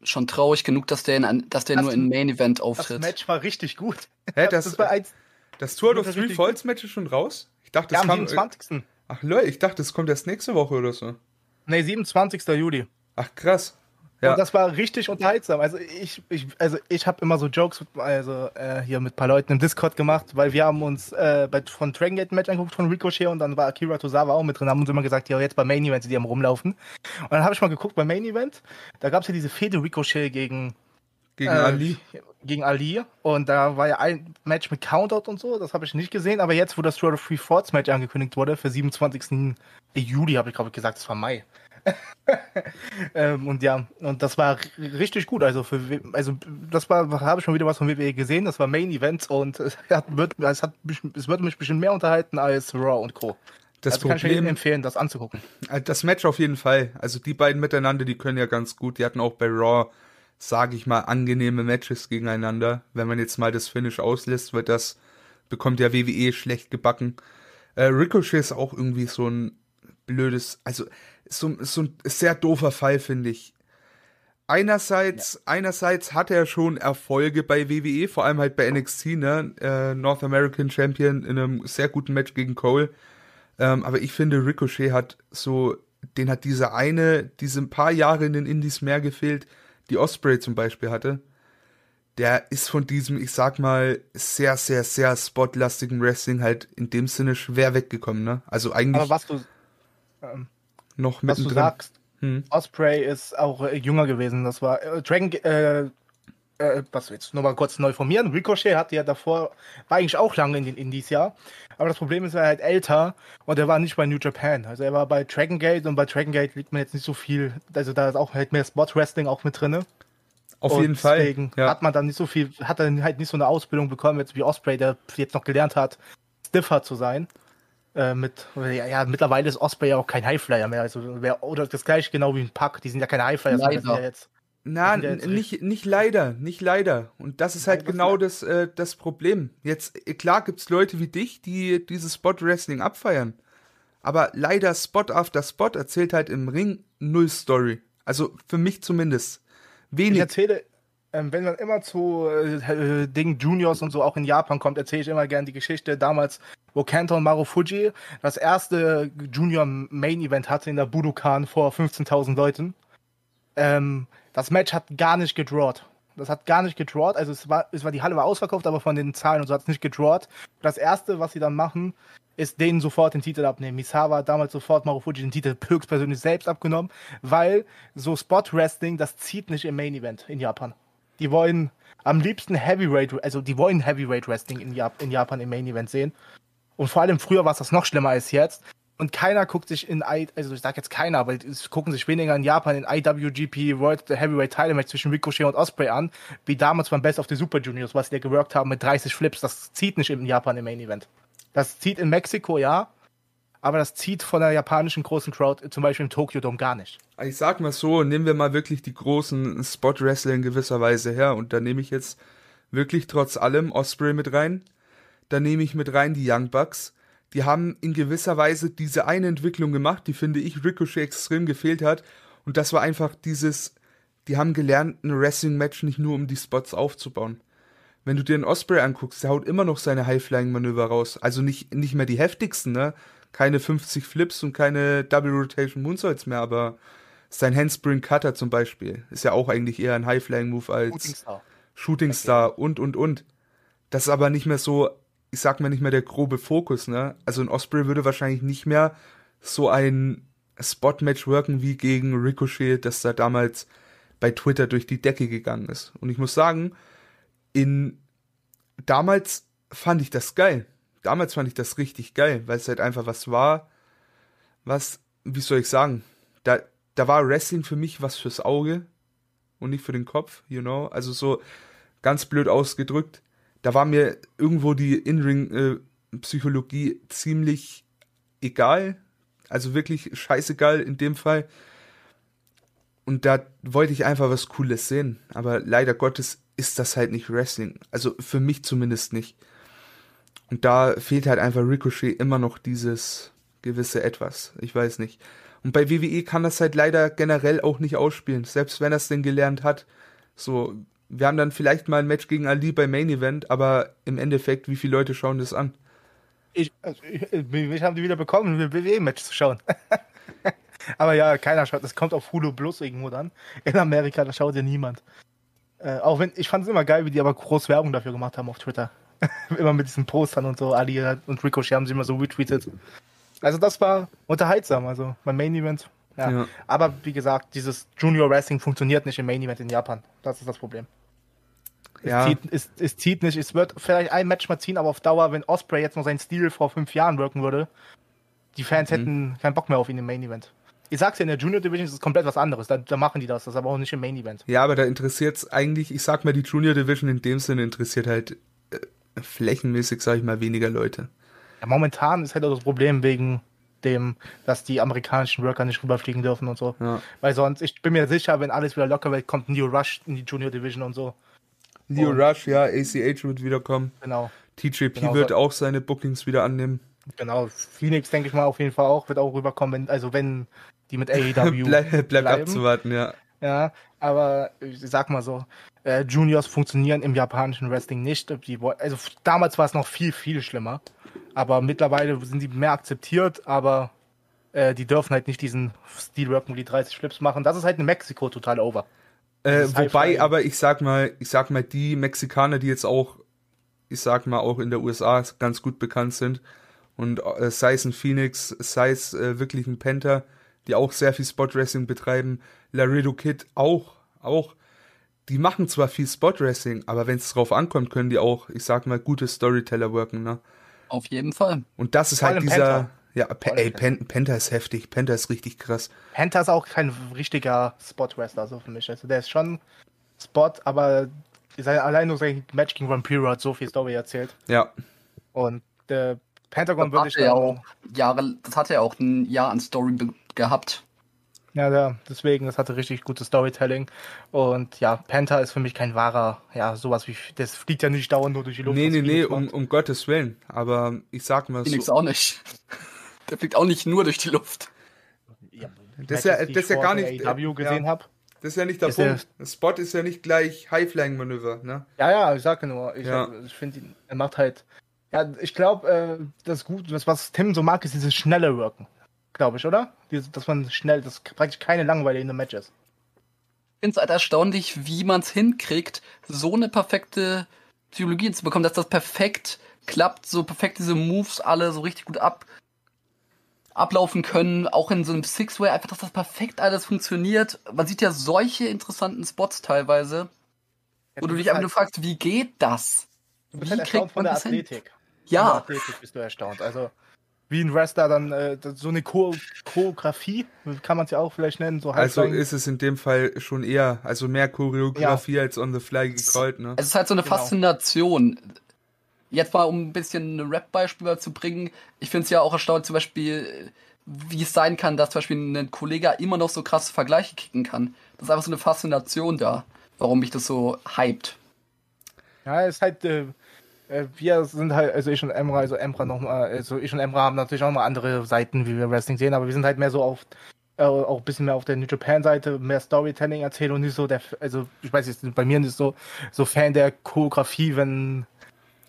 schon traurig genug, dass der, in, dass der Das- nur in Main Event Das auftritt. Match war richtig gut. Hä, das, das war eins, das Tour of das Three Falls Match ist schon raus? Ich dachte, ja, das am kam. 27. Ach Leute, ich dachte, das kommt erst nächste Woche oder so. Nee, 27. Juli. Ach krass. Ja. Und das war richtig unterhaltsam. Also ich, ich, also ich habe immer so Jokes mit, also, äh, hier mit ein paar Leuten im Discord gemacht, weil wir haben uns äh, bei, von Dragon Gate Match angeguckt von Ricochet und dann war Akira Tozawa auch mit drin, haben uns immer gesagt, ja jetzt bei Main Event sind die am rumlaufen. Und dann habe ich mal geguckt bei Main Event, da gab es ja diese Fehde Ricochet gegen Gegen äh, Ali. Gegen Ali. Und da war ja ein Match mit Countout und so. Das habe ich nicht gesehen. Aber jetzt, wo das Tour of Free Forts Match angekündigt wurde, für 27. Juli, habe ich glaube ich gesagt, das war Mai. ähm, und ja, und das war richtig gut. Also, für, also das war, habe ich schon wieder was von WWE gesehen. Das war Main Event und es, hat, wird, es, hat, mich- es wird mich bestimmt mehr unterhalten als Raw und Co. Das also kann ich jedem Problem, empfehlen, das anzugucken. äh, das Match auf jeden Fall. Also die beiden miteinander, die können ja ganz gut. Die hatten auch bei Raw, sage ich mal, angenehme Matches gegeneinander. Wenn man jetzt mal das Finish auslässt, weil das bekommt ja WWE schlecht gebacken. Äh, Ricochet ist auch irgendwie so ein blödes, also so, so ein sehr doofer Fall, finde ich. Einerseits, einerseits hat er schon Erfolge bei WWE, vor allem halt bei NXT, ne? Äh, North American Champion in einem sehr guten Match gegen Cole. Ähm, aber ich finde, Ricochet hat so, den hat diese eine, diese ein paar Jahre in den Indies mehr gefehlt, die Osprey zum Beispiel hatte. Der ist von diesem, ich sag mal, sehr, sehr, sehr spotlastigen Wrestling halt in dem Sinne schwer weggekommen, ne? Also eigentlich Aber was du, noch was du sagst, Hm. Osprey ist auch äh, jünger gewesen. Das war äh, Dragon. Äh, äh, was jetzt nur mal kurz neu formieren. Ricochet hatte ja davor, war eigentlich auch lange in den Indies, ja. Aber das Problem ist, er war halt älter und er war nicht bei New Japan. Also er war bei Dragon Gate und bei Dragon Gate liegt man jetzt nicht so viel. Also da ist auch halt mehr Spot Wrestling auch mit drinne. Auf und jeden Fall. Deswegen Ja. hat man dann nicht so viel, hat dann halt nicht so eine Ausbildung bekommen, jetzt wie Osprey, der jetzt noch gelernt hat, stiffer zu sein. Äh, mit, ja, ja, mittlerweile ist Osprey ja auch kein Highflyer mehr. Also wer, oder das gleiche genau wie ein Pack, die sind ja keine Highflyer, sondern Leider. ja jetzt. Na, ja jetzt nicht, nicht leider, nicht leider. Und das ist halt Nein, genau das, äh, das Problem. Jetzt, äh, klar gibt's Leute wie dich, die dieses Spot-Wrestling abfeiern. Aber leider Spot after Spot erzählt halt im Ring null Story. Also für mich zumindest. Ich Wenig. erzähle, ähm, wenn man immer zu äh, äh, Dingen Juniors und so auch in Japan kommt, erzähle ich immer gerne die Geschichte damals, wo Kenta und Marufuji das erste Junior Main Event hatte in der Budokan vor 15.000 Leuten. Ähm, das Match hat gar nicht gedrawt. Das hat gar nicht gedrawt. Also es war, es war die Halle war ausverkauft, aber von den Zahlen und so hat es nicht gedrawt. Das erste, was sie dann machen, ist denen sofort den Titel abnehmen. Misawa hat damals sofort Marufuji den Titel höchstpersönlich selbst abgenommen, weil so Spot Wrestling, das zieht nicht im Main Event in Japan. Die wollen am liebsten Heavyweight, also die wollen Heavyweight Wrestling in, Jap in Japan im Main Event sehen. Und vor allem früher war es das noch schlimmer als jetzt. Und keiner guckt sich in I, also ich sag jetzt keiner, aber es gucken sich weniger in Japan in IWGP World Heavyweight Title Match zwischen Ricochet und Osprey an, wie damals beim Best of the Super Juniors, was die geworkt haben mit 30 Flips. Das zieht nicht in Japan im Main Event. Das zieht in Mexiko, ja, aber das zieht von der japanischen großen Crowd, zum Beispiel im Tokyo Dome, gar nicht. Ich sag mal so, nehmen wir mal wirklich die großen Spot-Wrestler in gewisser Weise her. Und da nehme ich jetzt wirklich trotz allem Osprey mit rein. Da nehme ich mit rein die Young Bucks. Die haben in gewisser Weise diese eine Entwicklung gemacht, die finde ich Ricochet extrem gefehlt hat. Und das war einfach dieses, die haben gelernt, ein Wrestling-Match nicht nur um die Spots aufzubauen. Wenn du dir einen Osprey anguckst, der haut immer noch seine High-Flying-Manöver raus. Also nicht, nicht mehr die heftigsten, ne? Keine 50 Flips und keine Double Rotation Moonsaults mehr, aber sein Handspring Cutter zum Beispiel ist ja auch eigentlich eher ein High-Flying-Move als Shooting Star. Shooting Star und, und, und. Das ist aber nicht mehr so, ich sag mal nicht mehr der grobe Fokus, ne? Also ein Osprey würde wahrscheinlich nicht mehr so ein Spot-Match worken wie gegen Ricochet, das da damals bei Twitter durch die Decke gegangen ist. Und ich muss sagen, in damals fand ich das geil. Damals fand ich das richtig geil, weil es halt einfach was war, was, wie soll ich sagen, da, da war Wrestling für mich was fürs Auge und nicht für den Kopf, you know, also so ganz blöd ausgedrückt. Da war mir irgendwo die In-Ring-Psychologie ziemlich egal, also wirklich scheißegal in dem Fall. Und da wollte ich einfach was Cooles sehen. Aber leider Gottes ist das halt nicht Wrestling. Also für mich zumindest nicht. Und da fehlt halt einfach Ricochet immer noch dieses gewisse Etwas. Ich weiß nicht. Und bei WWE kann das halt leider generell auch nicht ausspielen, selbst wenn er es denn gelernt hat. So, wir haben dann vielleicht mal ein Match gegen Ali bei Main Event, aber im Endeffekt, wie viele Leute schauen das an? Ich, ich, mich haben die wieder bekommen, ein WWE-Match zu schauen. aber ja, keiner schaut. Das kommt auf Hulu Plus irgendwo dann. In Amerika, da schaut ja niemand. Äh, auch wenn, ich fand es immer geil, wie die aber groß Werbung dafür gemacht haben auf Twitter. immer mit diesen Postern und so. Ali und Ricochet haben sie immer so retweetet. Also das war unterhaltsam, also mein Main Event. Ja. ja. Aber wie gesagt, dieses Junior Wrestling funktioniert nicht im Main Event in Japan. Das ist das Problem. Es, ja. zieht, es, es zieht nicht. Es wird vielleicht ein Match mal ziehen, aber auf Dauer, wenn Osprey jetzt noch seinen Stil vor fünf Jahren wirken würde, die Fans mhm. hätten keinen Bock mehr auf ihn im Main Event. Ich sag's ja, in der Junior Division ist es komplett was anderes. Da, da machen die das, das ist aber auch nicht im Main Event. Ja, aber da interessiert es eigentlich, ich sag mal, die Junior Division in dem Sinne interessiert halt flächenmäßig, sag ich mal, weniger Leute. Ja, momentan ist halt auch das Problem wegen dem, dass die amerikanischen Worker nicht rüberfliegen dürfen und so. Ja. Weil sonst, ich bin mir sicher, wenn alles wieder locker wird, kommt Neo Rush in die Junior Division und so. Neo und, Rush, ja, ACH wird wiederkommen. Genau. TJP genau, wird so. auch seine Bookings wieder annehmen. Genau, Phoenix denke ich mal auf jeden Fall auch, wird auch rüberkommen, wenn, also wenn die mit AEW Bleib, bleibt abzuwarten, ja. Ja, aber ich sag mal so, äh, Juniors funktionieren im japanischen Wrestling nicht. Die, also damals war es noch viel, viel schlimmer. Aber mittlerweile sind die mehr akzeptiert, aber äh, die dürfen halt nicht diesen Steelwork um die 30 Flips machen. Das ist halt in Mexiko total over. Äh, wobei, aber ich sag mal, ich sag mal, die Mexikaner, die jetzt auch, ich sag mal, auch in der USA ganz gut bekannt sind, und äh, sei es ein Phoenix, sei es äh, wirklich ein Panther, die auch sehr viel Spot Wrestling betreiben, Laredo Kid auch, auch, die machen zwar viel Spot Wrestling, aber wenn es drauf ankommt, können die auch, ich sag mal, gute Storyteller wirken, ne? Auf jeden Fall. Und das ist Vor halt dieser. Panther. Ja, ey, Pen Penta ist heftig. Penta ist richtig krass. Penta ist auch kein richtiger Spot-Wrestler, so für mich. Also der ist schon Spot, aber allein nur sein Match gegen Vampiro hat so viel Story erzählt. Ja. Und der Pentagon würde ich ja auch Jahre, das hat er auch ein Jahr an Story gehabt. Ja, ja, deswegen, das hatte richtig gutes Storytelling. Und ja, Panther ist für mich kein wahrer, ja, sowas wie, das fliegt ja nicht dauernd nur durch die Luft. Nee, nee, nee, um, um Gottes Willen. Aber ich sag mal Phoenix so. auch nicht. Der fliegt auch nicht nur durch die Luft. Ja, das ist ja, das ist ja gar nicht. AW gesehen ja, habe. Das ist ja nicht der ist Punkt. Der, Spot ist ja nicht gleich High-Flying-Manöver, ne? Ja, ja, ich sage nur, ich, ja. ich finde, er macht halt, ja, ich glaube, äh, das gut, das, was Tim so mag, ist dieses schnelle Worken glaube ich, oder? Dass man schnell, dass praktisch keine Langeweile in den Matches. Ich finde es halt erstaunlich, wie man es hinkriegt, so eine perfekte Psychologie zu bekommen, dass das perfekt klappt, so perfekt diese Moves alle so richtig gut ab ablaufen können, auch in so einem Six-Way, einfach, dass das perfekt alles funktioniert. Man sieht ja solche interessanten Spots teilweise, ja, wo du dich einfach halt, nur fragst, wie geht das? Du bist wie halt erstaunt von der Athletik. Hin? Ja. Von der Athletik bist du erstaunt. Also, wie ein Wrestler dann äh, so eine Choreografie, kann man es ja auch vielleicht nennen. So also ist es in dem Fall schon eher, also mehr Choreografie ja. als on the fly gecallt. Ne? Es ist halt so eine genau. Faszination. Jetzt mal, um ein bisschen ein Rap-Beispiel zu bringen. Ich finde es ja auch erstaunlich, zum Beispiel, wie es sein kann, dass zum Beispiel ein Kollege immer noch so krasse Vergleiche kicken kann. Das ist einfach so eine Faszination da, warum mich das so hypt. Ja, es ist halt. Äh, wir sind halt, also ich und Emra, also Emra noch mal, also ich und Emra haben natürlich auch noch andere Seiten, wie wir Wrestling sehen, aber wir sind halt mehr so auf, äh, auch ein bisschen mehr auf der New Japan Seite, mehr Storytelling erzählen und nicht so der, also ich weiß jetzt, bei mir nicht so, so Fan der Choreografie, wenn,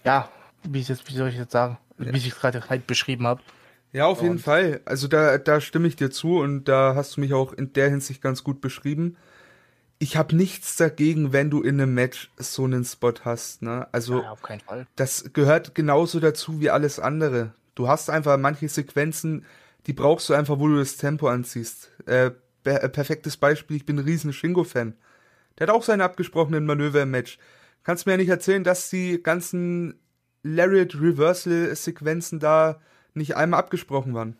ja, wie ich jetzt, wie soll ich jetzt sagen, ja. wie ich es gerade halt beschrieben habe. Ja, auf und jeden Fall. Also da, da stimme ich dir zu und da hast du mich auch in der Hinsicht ganz gut beschrieben ich habe nichts dagegen, wenn du in einem Match so einen Spot hast. Ne? Also ja, auf keinen Fall. das gehört genauso dazu wie alles andere. Du hast einfach manche Sequenzen, die brauchst du einfach, wo du das Tempo anziehst. Äh, äh perfektes Beispiel, ich bin ein riesen Shingo-Fan. Der hat auch seine abgesprochenen Manöver im Match. Kannst mir ja nicht erzählen, dass die ganzen Lariat Reversal Sequenzen da nicht einmal abgesprochen waren.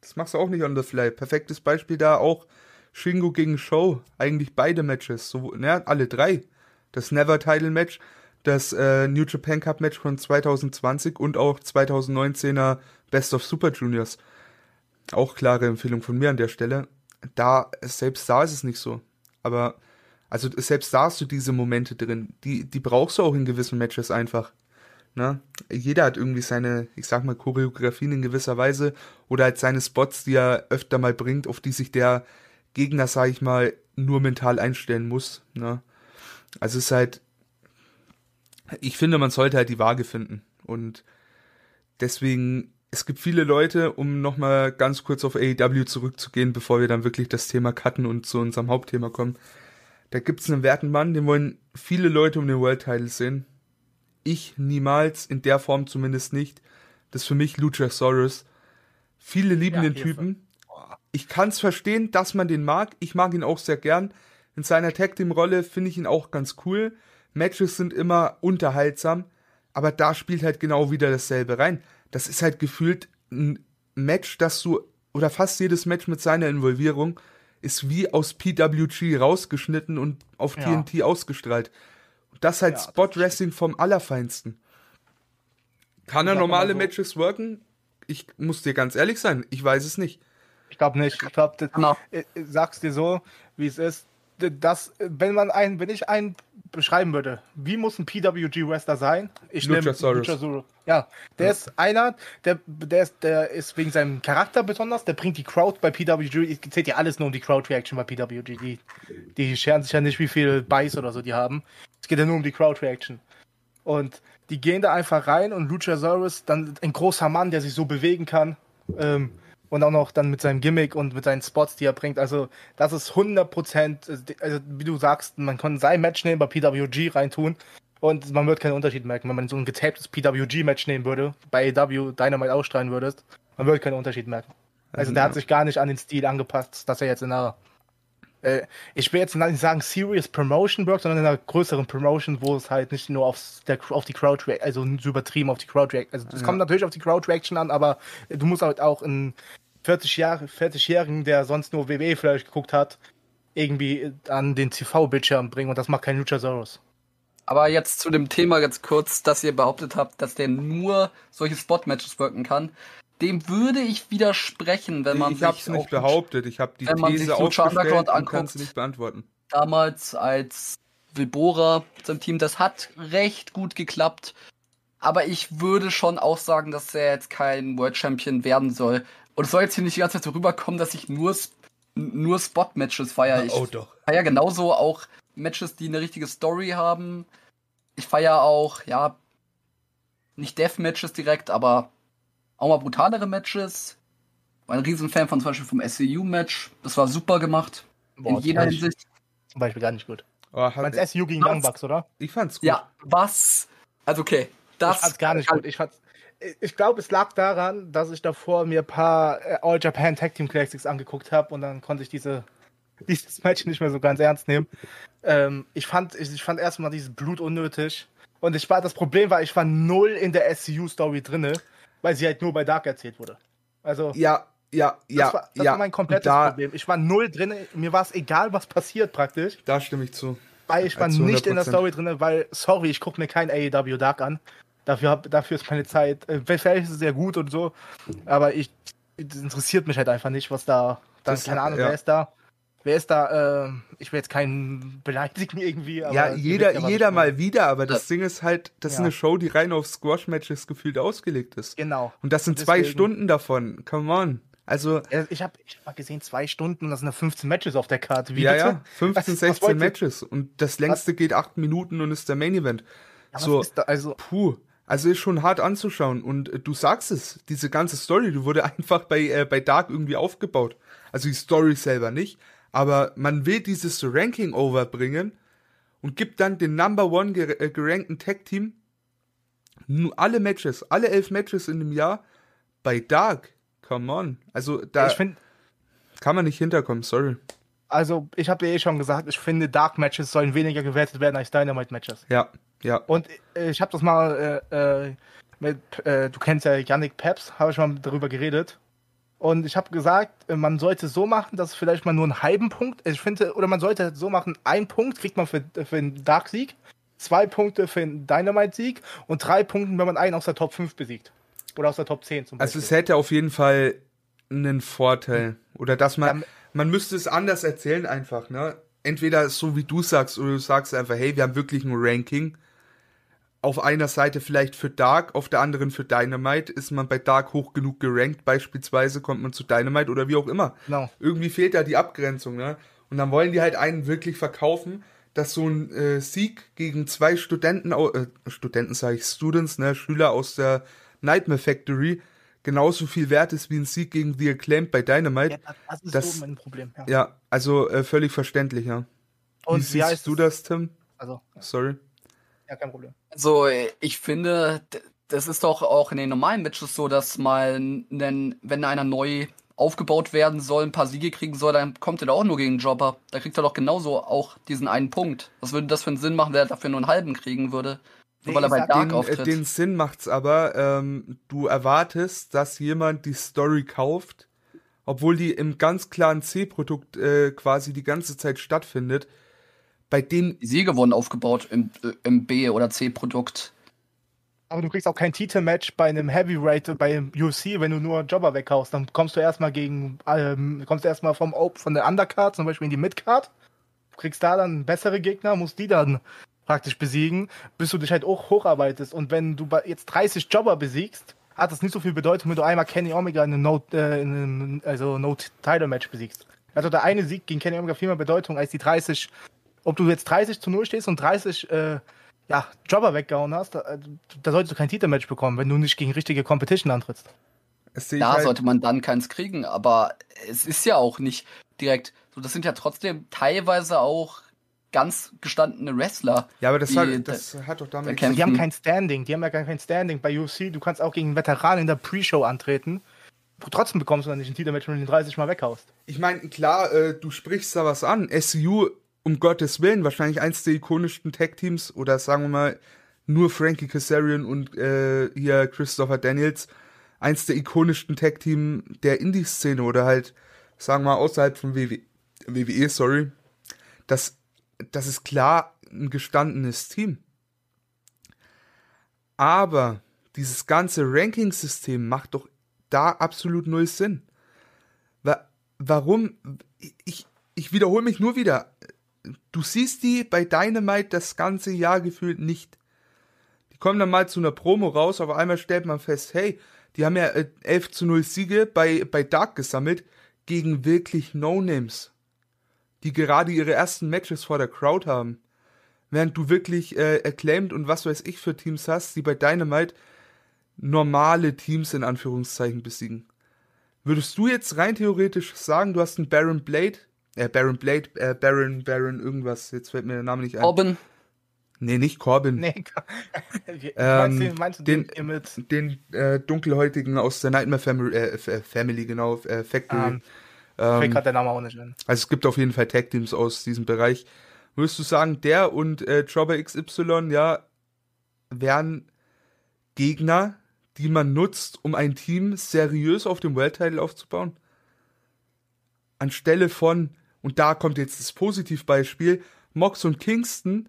Das machst du auch nicht on the fly. Perfektes Beispiel da auch Shingo gegen Show, eigentlich beide Matches, so, ne, alle drei. Das Never Title Match, das äh, New Japan Cup Match von 2020 und auch 2019er Best of Super Juniors. Auch klare Empfehlung von mir an der Stelle. Da, selbst da ist es nicht so. Aber, also selbst da hast du diese Momente drin. Die, die brauchst du auch in gewissen Matches einfach. Ne? Jeder hat irgendwie seine, ich sag mal, Choreografien in gewisser Weise oder halt seine Spots, die er öfter mal bringt, auf die sich der Gegner, sag ich mal, nur mental einstellen muss. Ne? Also es ist halt, ich finde, man sollte halt die Waage finden. Und deswegen, es gibt viele Leute, um nochmal ganz kurz auf AEW zurückzugehen, bevor wir dann wirklich das Thema cutten und zu unserem Hauptthema kommen. Da gibt's einen werten Mann, den wollen viele Leute um den World Title sehen. Ich niemals, in der Form zumindest nicht. Das ist für mich Luchasaurus. Viele lieben ja, den Typen. Ich kann's verstehen, dass man den mag. Ich mag ihn auch sehr gern. In seiner Tag Team Rolle finde ich ihn auch ganz cool. Matches sind immer unterhaltsam, aber da spielt halt genau wieder dasselbe rein. Das ist halt gefühlt ein Match, das du oder fast jedes Match mit seiner Involvierung ist wie aus PWG rausgeschnitten und auf ja. TNT ausgestrahlt. Und das halt ja, Spot Wrestling vom Allerfeinsten. Kann er normale so. Matches worken? Ich muss dir ganz ehrlich sein, ich weiß es nicht. Ich glaube nicht. Ich glaube, no. ich, ich sag's dir so, wie es ist das, wenn man einen, wenn ich einen beschreiben würde, wie muss ein PWG Wrestler sein? Ich nehme Luchasaurus. Ja, der ja. ist einer, der, der ist, der ist wegen seinem Charakter besonders, der bringt die Crowd bei PWG, es zählt ja alles nur um die Crowd Reaction bei PWG. Die, die scheren sich ja nicht, wie viel Bice oder so die haben. Es geht ja nur um die Crowd Reaction. Und die gehen da einfach rein und Luchasaurus, dann ein großer Mann, der sich so bewegen kann, ähm, und auch noch dann mit seinem Gimmick und mit seinen Spots, die er bringt. Also das ist 100%, also wie du sagst, man kann sein Match nehmen, bei PWG reintun und man wird keinen Unterschied merken. Wenn man so ein getaptes PWG-Match nehmen würde, bei AW Dynamite ausstrahlen würdest, man würde keinen Unterschied merken. Also der hat sich gar nicht an den Stil angepasst, dass er jetzt in einer äh, ich will jetzt nicht sagen Serious Promotion wirkt, sondern in einer größeren Promotion, wo es halt nicht nur aufs, der, auf die Crowd also übertrieben auf die Crowd also es ja. kommt natürlich auf die Crowd Reaction an, aber du musst halt auch in 40 Jahre, 40-Jährigen, der sonst nur WWE vielleicht geguckt hat, irgendwie an den TV-Bildschirm bringen und das macht kein Luchasaurus. Aber jetzt zu dem Thema ganz kurz, dass ihr behauptet habt, dass der nur solche Spot-Matches wirken kann. Dem würde ich widersprechen, wenn man ich sich. Ich hab's nicht behauptet, ich habe die wenn man These sich aufgestellt und anguckt, kannst du nicht beantworten. Damals als Wilbora zum Team, das hat recht gut geklappt. Aber ich würde schon auch sagen, dass er jetzt kein World Champion werden soll, und es soll jetzt hier nicht die ganze Zeit so rüberkommen, dass ich nur, nur Spot-Matches feiere. Ich oh, doch. feiere genauso auch Matches, die eine richtige Story haben. Ich feiere auch, ja, nicht Death-Matches direkt, aber auch mal brutalere Matches. War ein Riesenfan von zum Beispiel vom SCU-Match. Das war super gemacht. Boah, in jeder Hinsicht. Zum Beispiel gar nicht gut. Oh, Meinst SCU gegen Young Bucks, oder? Ich fand's gut. Ja, was? Also okay. Das ich fand's gar nicht gut. Ich fand's, ich glaube, es lag daran, dass ich davor mir ein paar äh, All Japan Tag Team Classics angeguckt habe und dann konnte ich diese, dieses Match nicht mehr so ganz ernst nehmen. Ähm, ich fand, ich, ich fand erstmal dieses Blut unnötig. Und ich war, das Problem war, ich war null in der SCU-Story drinne, weil sie halt nur bei Dark erzählt wurde. Also. Ja, ja, ja. Das war, das ja, war mein komplettes da, Problem. Ich war null drin, mir war es egal, was passiert praktisch. Da stimme ich zu. Weil ich war nicht in der Story drin, weil, sorry, ich gucke mir kein AEW Dark an. Dafür, hab, dafür ist meine Zeit. Äh, vielleicht ist es sehr gut und so, aber ich, interessiert mich halt einfach nicht, was da. da das, keine Ahnung, ja. wer ist da? Wer ist da? Äh, ich will jetzt keinen beleidigen irgendwie. ja, jeder, ja, jeder mal wieder, aber das Ding ist halt, das ja. ist eine Show, die rein auf Squash-Matches gefühlt ausgelegt ist. Genau. Und das sind und zwei Stunden davon. Come on. Also. Ich habe ich hab gesehen, zwei Stunden und das sind 15 Matches auf der Karte. Wie ja, bitte? ja, 15, was, 16 was Matches. Und das längste was? geht acht Minuten und ist der Main Event. Ja, so, da, also, puh. Also ist schon hart anzuschauen und äh, du sagst es, diese ganze Story, die wurde einfach bei, äh, bei Dark irgendwie aufgebaut. Also die Story selber nicht, aber man will dieses Ranking overbringen und gibt dann den Number One ger äh, gerankten Tag Team nur alle Matches, alle elf Matches in einem Jahr bei Dark. Come on. Also da find, kann man nicht hinterkommen, sorry. Also ich habe dir eh schon gesagt, ich finde Dark Matches sollen weniger gewertet werden als Dynamite Matches. Ja, ja. Und äh, ich habe das mal äh, äh, mit, äh, du kennst ja Yannick Peps, habe ich mal darüber geredet. Und ich habe gesagt, äh, man sollte so machen, dass vielleicht mal nur einen halben Punkt, ich finde, oder man sollte so machen, ein Punkt kriegt man für, für einen Dark-Sieg, zwei Punkte für einen Dynamite-Sieg und drei Punkte, wenn man einen aus der Top 5 besiegt. Oder aus der Top 10 zum Beispiel. Also es hätte auf jeden Fall einen Vorteil. Oder dass man, ja, man müsste es anders erzählen einfach, ne? Entweder so wie du sagst, oder du sagst einfach, hey, wir haben wirklich ein Ranking auf einer Seite vielleicht für Dark, auf der anderen für Dynamite. Ist man bei Dark hoch genug gerankt, beispielsweise, kommt man zu Dynamite oder wie auch immer. Genau. Irgendwie fehlt da die Abgrenzung, ne? Und dann wollen die halt einen wirklich verkaufen, dass so ein äh, Sieg gegen zwei Studenten, äh, Studenten sage ich, Students, ne, Schüler aus der Nightmare Factory, genauso viel wert ist wie ein Sieg gegen The Acclaimed bei Dynamite. Ja, das ist Das- so mein Problem. Ja. Ja, also äh, völlig verständlich, ja. Wie Und wie siehst heißt du das, Tim? Also, Sorry. Ja, kein Problem. Also, ich finde, das ist doch auch in den normalen Matches so, dass mal, wenn einer neu aufgebaut werden soll, ein paar Siege kriegen soll, dann kommt er doch auch nur gegen einen Jobber. Da kriegt er doch genauso auch diesen einen Punkt. Was würde das für einen Sinn machen, der dafür nur einen halben kriegen würde? Nur Nee, weil er bei Dark Den, äh, auftritt. den Sinn macht's aber, ähm, du erwartest, dass jemand die Story kauft, obwohl die im ganz klaren C-Produkt äh, quasi die ganze Zeit stattfindet, bei dem Die Siege wurden aufgebaut im, äh, im B- oder C-Produkt. Aber du kriegst auch kein Titelmatch bei einem Heavyweight bei UFC, wenn du nur Jobber weghaust. Dann kommst du erstmal gegen, ähm, kommst du erstmal vom Op von der Undercard, zum Beispiel in die Midcard. Du kriegst da dann bessere Gegner, musst die dann praktisch besiegen, bis du dich halt auch hocharbeitest. Und wenn du jetzt 30 Jobber besiegst, hat das nicht so viel Bedeutung, wenn du einmal Kenny Omega in einem No, äh, in einem, also no Title Match besiegst. Also der eine Sieg gegen Kenny Omega viel mehr Bedeutung als die 30. Ob du jetzt 30 zu 0 stehst und 30 äh, ja, Jobber weggehauen hast, da, da solltest du kein Titelmatch bekommen, wenn du nicht gegen richtige Competition antrittst. Da halt, sollte man dann keins kriegen, aber es ist ja auch nicht direkt so. Das sind ja trotzdem teilweise auch ganz gestandene Wrestler. ja, aber das, die- hat, das hat doch damit kämpfen. Die haben kein Standing, die haben ja gar kein Standing bei UFC. Du kannst auch gegen Veteranen in der Pre-Show antreten. Trotzdem bekommst du dann nicht ein Titelmatch, wenn du den 30 Mal weghaust. Ich meine, klar, äh, du sprichst da was an. SU, um Gottes Willen, wahrscheinlich eins der ikonischsten Tag-Teams oder sagen wir mal nur Frankie Kazarian und äh, hier Christopher Daniels, eins der ikonischsten Tag-Team der Indie-Szene oder halt, sagen wir mal, außerhalb von WWE, WWE sorry. Das, das ist klar ein gestandenes Team. Aber dieses ganze Ranking-System macht doch da absolut null Sinn. Wa warum? Ich, ich wiederhole mich nur wieder. Du siehst die bei Dynamite das ganze Jahr gefühlt nicht. Die kommen dann mal zu einer Promo raus, auf einmal stellt man fest, hey, die haben ja äh, 11 zu 0 Siege bei, bei Dark gesammelt gegen wirklich No-Names, die gerade ihre ersten Matches vor der Crowd haben. Während du wirklich äh, acclaimed und was weiß ich für Teams hast, die bei Dynamite normale Teams in Anführungszeichen besiegen. Würdest du jetzt rein theoretisch sagen, du hast einen Baron Blade, äh, Baron Blade, äh, Baron, Baron irgendwas, jetzt fällt mir der Name nicht ein. Robin, Nee, nicht Corbin. Nee, Ähm, meinst du, den- den, Den äh, dunkelhäutigen aus der Nightmare Family, äh, äh, Family genau, äh, Factory. Ähm, fällt ähm, gerade der Name auch nicht an. also es gibt auf jeden Fall Tag Teams aus diesem Bereich. Würdest du sagen, der und äh, Jobber XY, ja, wären Gegner, die man nutzt, um ein Team seriös auf dem World Title aufzubauen? Anstelle von, und da kommt jetzt das Positivbeispiel, Mox und Kingston,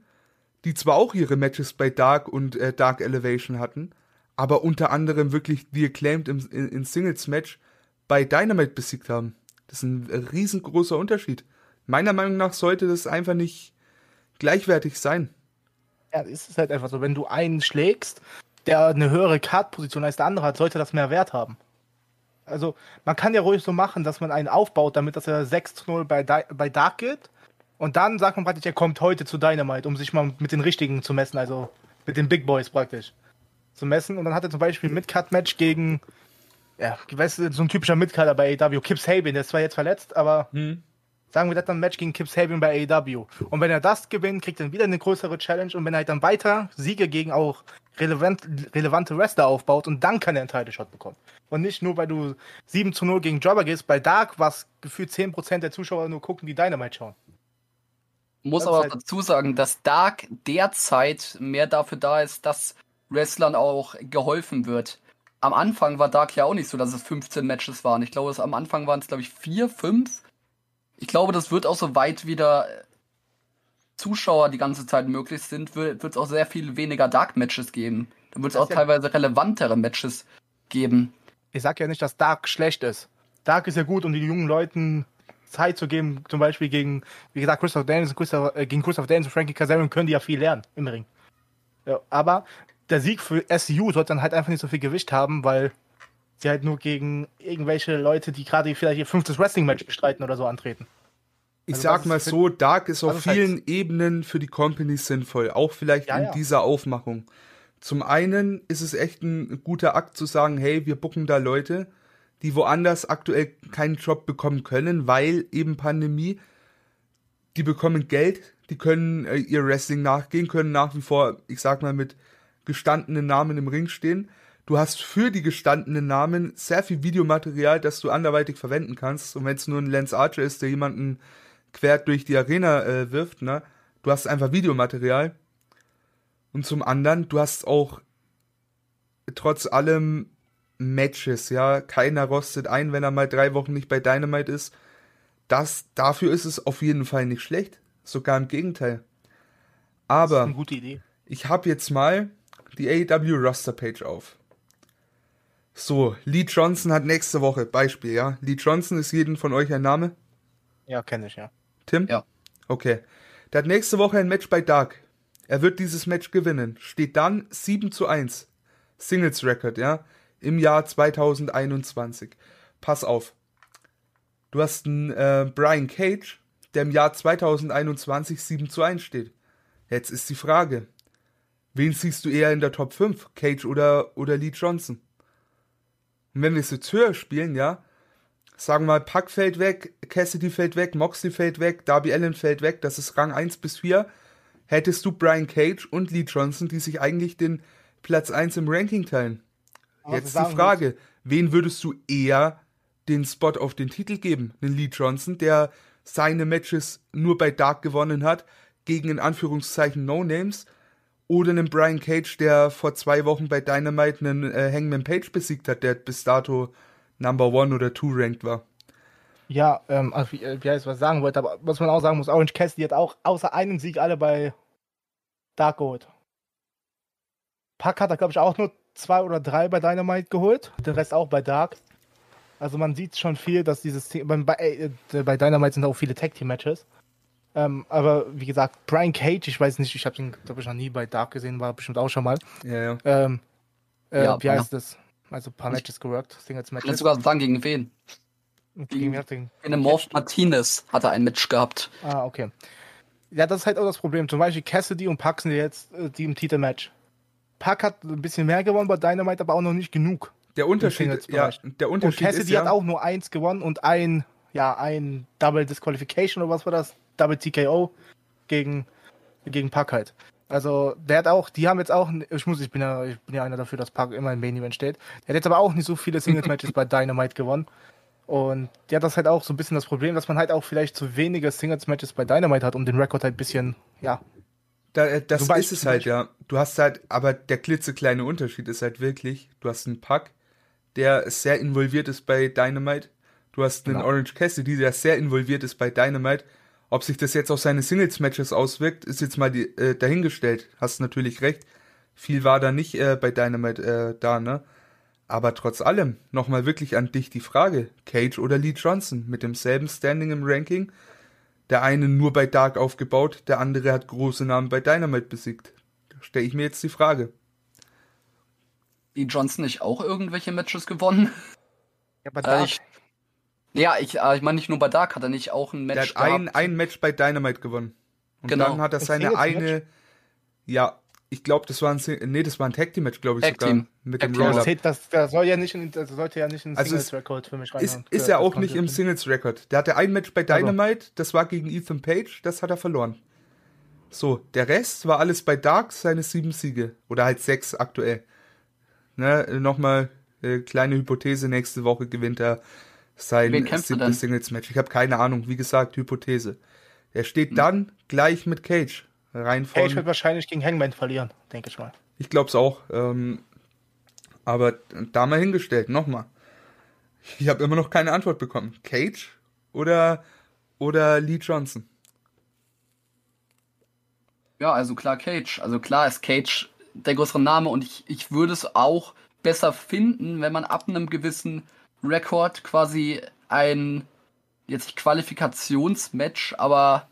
die zwar auch ihre Matches bei Dark und äh, Dark Elevation hatten, aber unter anderem wirklich The Acclaimed im, in, in Singles-Match bei Dynamite besiegt haben. Das ist ein äh, riesengroßer Unterschied. Meiner Meinung nach sollte das einfach nicht gleichwertig sein. Ja, es ist halt einfach so, wenn du einen schlägst, der eine höhere Card-Position als der andere hat, sollte das mehr Wert haben. Also, man kann ja ruhig so machen, dass man einen aufbaut, damit dass er 6 zu 0 bei, Di bei Dark geht. Und dann sagt man praktisch, er kommt heute zu Dynamite, um sich mal mit den Richtigen zu messen, also mit den Big Boys praktisch zu messen. Und dann hat er zum Beispiel ein Mid-Cut-Match gegen, ja, weißt du, so ein typischer Mid-Cutter bei AEW, Kip Sabian, der ist zwar jetzt verletzt, aber sagen wir, das dann ein Match gegen Kip Sabian bei AEW. Und wenn er das gewinnt, kriegt er wieder eine größere Challenge. Und wenn er halt dann weiter Siege gegen auch relevant, relevante Wrestler aufbaut und dann kann er einen Title-Shot bekommen. Und nicht nur, weil du 7 zu 0 gegen Jobber gehst, bei Dark, was gefühlt 10% der Zuschauer nur gucken, die Dynamite schauen. muss Das aber halt- dazu sagen, dass Dark derzeit mehr dafür da ist, dass Wrestlern auch geholfen wird. Am Anfang war Dark ja auch nicht so, dass es 15 Matches waren. Ich glaube, es, am Anfang waren es, glaube ich, 4, 5. Ich glaube, das wird auch so weit wieder äh, Zuschauer die ganze Zeit möglich sind, wird es auch sehr viel weniger Dark-Matches geben. Dann wird es auch ja- teilweise relevantere Matches geben. Ich sag ja nicht, dass Dark schlecht ist. Dark ist ja gut, um die jungen Leuten Zeit zu geben, zum Beispiel gegen, wie gesagt, Christoph Daniels, und Christoph, äh, gegen Christoph Daniels und Frankie Kazarian können die ja viel lernen im Ring. Ja, aber der Sieg für SU sollte dann halt einfach nicht so viel Gewicht haben, weil sie halt nur gegen irgendwelche Leute, die gerade vielleicht ihr fünftes Wrestling-Match bestreiten oder so antreten. Ich Also sag mal so, Dark ist auf halt- vielen Ebenen für die Company sinnvoll, auch vielleicht Ja, in ja. dieser Aufmachung. Zum einen ist es echt ein guter Akt zu sagen, hey, wir bucken da Leute, die woanders aktuell keinen Job bekommen können, weil eben Pandemie, die bekommen Geld, die können äh, ihr Wrestling nachgehen, können nach wie vor, ich sag mal, mit gestandenen Namen im Ring stehen. Du hast für die gestandenen Namen sehr viel Videomaterial, das du anderweitig verwenden kannst. Und wenn es nur ein Lance Archer ist, der jemanden quer durch die Arena äh, wirft, ne? Du hast einfach Videomaterial. Und zum anderen, du hast auch trotz allem Matches, ja. Keiner rostet ein, wenn er mal drei Wochen nicht bei Dynamite ist. Das, dafür ist es auf jeden Fall nicht schlecht. Sogar im Gegenteil. Aber eine gute Idee. ich habe jetzt mal die AEW Roster Page auf. So, Lee Johnson hat nächste Woche, Beispiel, ja. Lee Johnson ist jedem von euch ein Name? Ja, kenne ich, ja. Tim? Ja. Okay. Der hat nächste Woche ein Match bei Dark. Er wird dieses Match gewinnen. Steht dann 7 zu 1. Singles Record, ja. Im Jahr 2021. Pass auf. Du hast einen äh, Brian Cage, der im Jahr 2021 7 zu 1 steht. Jetzt ist die Frage. Wen siehst du eher in der Top 5? Cage oder, oder Lee Johnson? Und wenn wir es jetzt höher spielen, ja, sagen wir mal, Pack fällt weg, Cassidy fällt weg, Moxley fällt weg, Darby Allen fällt weg, das ist Rang 1 bis 4, hättest du Brian Cage und Lee Johnson, die sich eigentlich den Platz 1 im Ranking teilen. Aber Jetzt die Frage, wen würdest du eher den Spot auf den Titel geben? Den Lee Johnson, der seine Matches nur bei Dark gewonnen hat, gegen in Anführungszeichen No-Names, oder einen Brian Cage, der vor zwei Wochen bei Dynamite einen äh, Hangman Page besiegt hat, der bis dato Number One oder Two ranked war. Ja, ähm, also wie, äh, wie heißt was ich sagen wollte, aber was man auch sagen muss, Orange Cassidy hat auch außer einem Sieg alle bei Dark geholt. Pack hat er, glaube ich, auch nur zwei oder drei bei Dynamite geholt, den Rest auch bei Dark. Also man sieht schon viel, dass dieses Team, bei, bei, äh, bei Dynamite sind auch viele Tag Team Matches. Ähm, aber wie gesagt, Brian Cage, ich weiß nicht, ich habe ihn, glaube ich, noch nie bei Dark gesehen, war bestimmt auch schon mal. Ja, ja. Ähm, äh, Ja, wie ja. heißt das? Also ein paar Matches geworkt, Singles Ich kann jetzt Matches. sogar sagen, gegen wen. Gegen Gegen Morph Martinez hat er ein Match gehabt. Ah, okay. Ja, das ist halt auch das Problem. Zum Beispiel Cassidy und Pack sind jetzt äh, die im Titelmatch. Pack hat ein bisschen mehr gewonnen bei Dynamite, aber auch noch nicht genug. Der Unterschied, ja, der Und Unterschied Cassidy ist ja, hat auch nur eins gewonnen und ein, ja, ein Double Disqualification oder was war das? Double TKO gegen, gegen Pack halt. Also, der hat auch, die haben jetzt auch, ich muss, ich bin ja, ich bin ja einer dafür, dass Pack immer im Main Event steht. Der hat jetzt aber auch nicht so viele Singles-Matches bei Dynamite gewonnen. Und ja, das ist halt auch so ein bisschen das Problem, dass man halt auch vielleicht zu wenige Singles-Matches bei Dynamite hat, um den Rekord halt ein bisschen, ja, da, äh, das Beispiel- ist es halt, ja. Du hast halt, aber der klitzekleine Unterschied ist halt wirklich, du hast einen Pack, der sehr involviert ist bei Dynamite. Du hast einen Genau. Orange Cassidy, der sehr involviert ist bei Dynamite. Ob sich das jetzt auf seine Singles-Matches auswirkt, ist jetzt mal die, äh, dahingestellt. Hast natürlich recht. Viel war da nicht äh, bei Dynamite äh, da, ne? Aber trotz allem, nochmal wirklich an dich die Frage, Cage oder Lee Johnson mit demselben Standing im Ranking? Der eine nur bei Dark aufgebaut, der andere hat große Namen bei Dynamite besiegt. Da stelle ich mir jetzt die Frage. Die Johnson nicht auch irgendwelche Matches gewonnen? ja Äh, Dark, ich, ja, ich, äh, ich meine nicht nur bei Dark hat er nicht auch ein Der Match hat ein, ein Match bei Dynamite gewonnen. Und Genau. dann hat er Ein seine eine, ja, ich glaube, das war ein, nee, das war ein Tag Team Match, glaube ich Tag sogar. Team. Mit Tag dem Roller. das, das soll ja nicht in, das sollte ja nicht in Also es Singles-Record für mich rein. Ist, ist ja auch nicht im Singles-Record. Der hatte ein Match bei Also. Dynamite, das war gegen Ethan Page, das hat er verloren. So, der Rest war alles bei Dark, seine sieben Siege. Oder halt sechs aktuell. Ne, nochmal äh, kleine Hypothese, nächste Woche gewinnt er sein siebtes Singles-Match. Ich habe keine Ahnung, wie gesagt, Hypothese. Er steht Hm. dann gleich mit Cage. Rein von, Cage wird wahrscheinlich gegen Hangman verlieren, denke ich mal. ich glaube es auch. Ähm, aber da mal hingestellt, nochmal. Ich habe immer noch keine Antwort bekommen. Cage oder, oder Lee Johnson? Ja, also klar Cage. Also klar ist Cage der größere Name und ich, ich würde es auch besser finden, wenn man ab einem gewissen Rekord quasi ein jetzt nicht Qualifikationsmatch, aber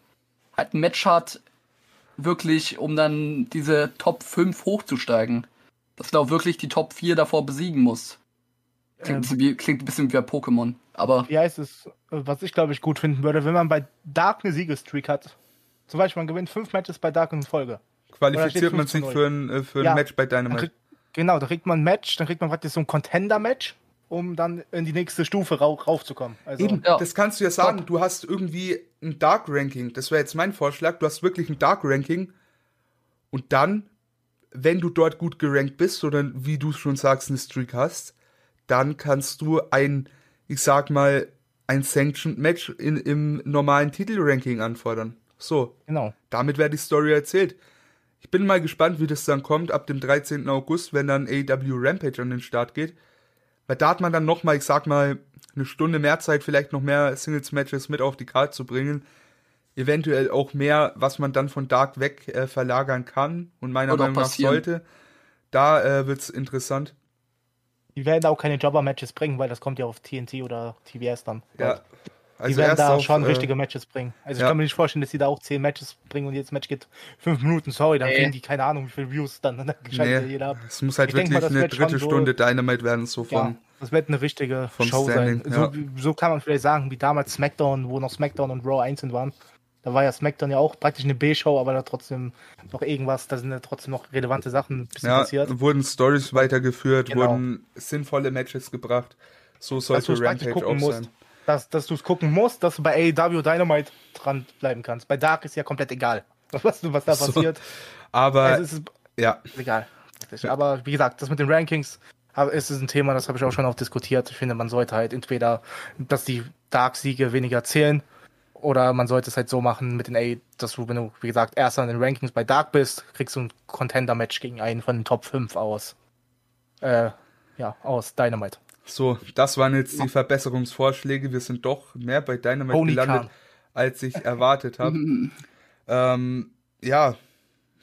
halt ein Match hat, wirklich, um dann diese Top 5 hochzusteigen. Dass du auch wirklich die Top 4 davor besiegen muss. Klingt, Ähm. ein bisschen wie, klingt ein bisschen wie bei Pokémon. Aber Wie heißt es, äh, was ich glaube ich gut finden würde, wenn man bei Dark eine Siegestreak hat. Zum Beispiel, man gewinnt fünf Matches bei Dark in Folge. Qualifiziert man 5 zu sich 0. für ein, äh, für ein Ja. Match bei Dynamite. krieg, genau, da kriegt man ein Match, dann kriegt man praktisch so ein Contender-Match, um dann in die nächste Stufe rau raufzukommen. Also, Eben, Ja. das kannst du ja sagen. Du hast irgendwie ein Dark Ranking. Das wäre jetzt mein Vorschlag. Du hast wirklich ein Dark Ranking. Und dann, wenn du dort gut gerankt bist oder wie du schon sagst, eine Streak hast, dann kannst du ein, ich sag mal, ein Sanctioned Match in, im normalen Titelranking anfordern. So, Genau. damit wäre die Story erzählt. Ich bin mal gespannt, wie das dann kommt ab dem 13. August, wenn dann AEW Rampage an den Start geht. Weil da hat man dann nochmal, ich sag mal, eine Stunde mehr Zeit, vielleicht noch mehr Singles-Matches mit auf die Karte zu bringen. Eventuell auch mehr, was man dann von Dark weg äh, verlagern kann und meiner auch Meinung nach passieren. sollte. Da äh, wird's interessant. Die werden auch keine Jobber-Matches bringen, weil das kommt ja auf TNT oder TBS dann. Ja. Also werden erst da auf, schon äh, richtige Matches bringen. Also ich ja. kann mir nicht vorstellen, dass die da auch zehn Matches bringen und jedes Match geht fünf Minuten. Sorry, dann Nee. kriegen die keine Ahnung, wie viele Views dann, dann ja Nee, jeder ab. es muss halt Ich wirklich mal, eine dritte so- Stunde Dynamite werden, so Ja, von. das wird eine richtige Show Standing, sein. ja. So, so kann man vielleicht sagen, wie damals SmackDown, wo noch SmackDown und Raw einzeln waren. Da war ja SmackDown ja auch praktisch eine B-Show, aber da trotzdem noch irgendwas, da sind ja trotzdem noch relevante Sachen Ja, passiert. wurden Stories weitergeführt, Genau. wurden sinnvolle Matches gebracht. So sollte Rampage auch musst. Dass, dass du es gucken musst, dass du bei AEW Dynamite dran bleiben kannst. Bei Dark ist ja komplett egal. Was, was da So. passiert. Aber es ist ja, egal. Aber wie gesagt, das mit den Rankings aber es ist ein Thema, das habe ich auch schon oft diskutiert. Ich finde, man sollte halt entweder, dass die Dark-Siege weniger zählen, oder man sollte es halt so machen mit den A, dass du, wenn du, wie gesagt, erst an den Rankings bei Dark bist, kriegst du ein Contender-Match gegen einen von den Top 5 aus. Äh, ja, aus Dynamite. So, das waren jetzt die Verbesserungsvorschläge. Wir sind doch mehr bei Dynamite Tony gelandet, Khan. als ich erwartet habe. ähm, ja,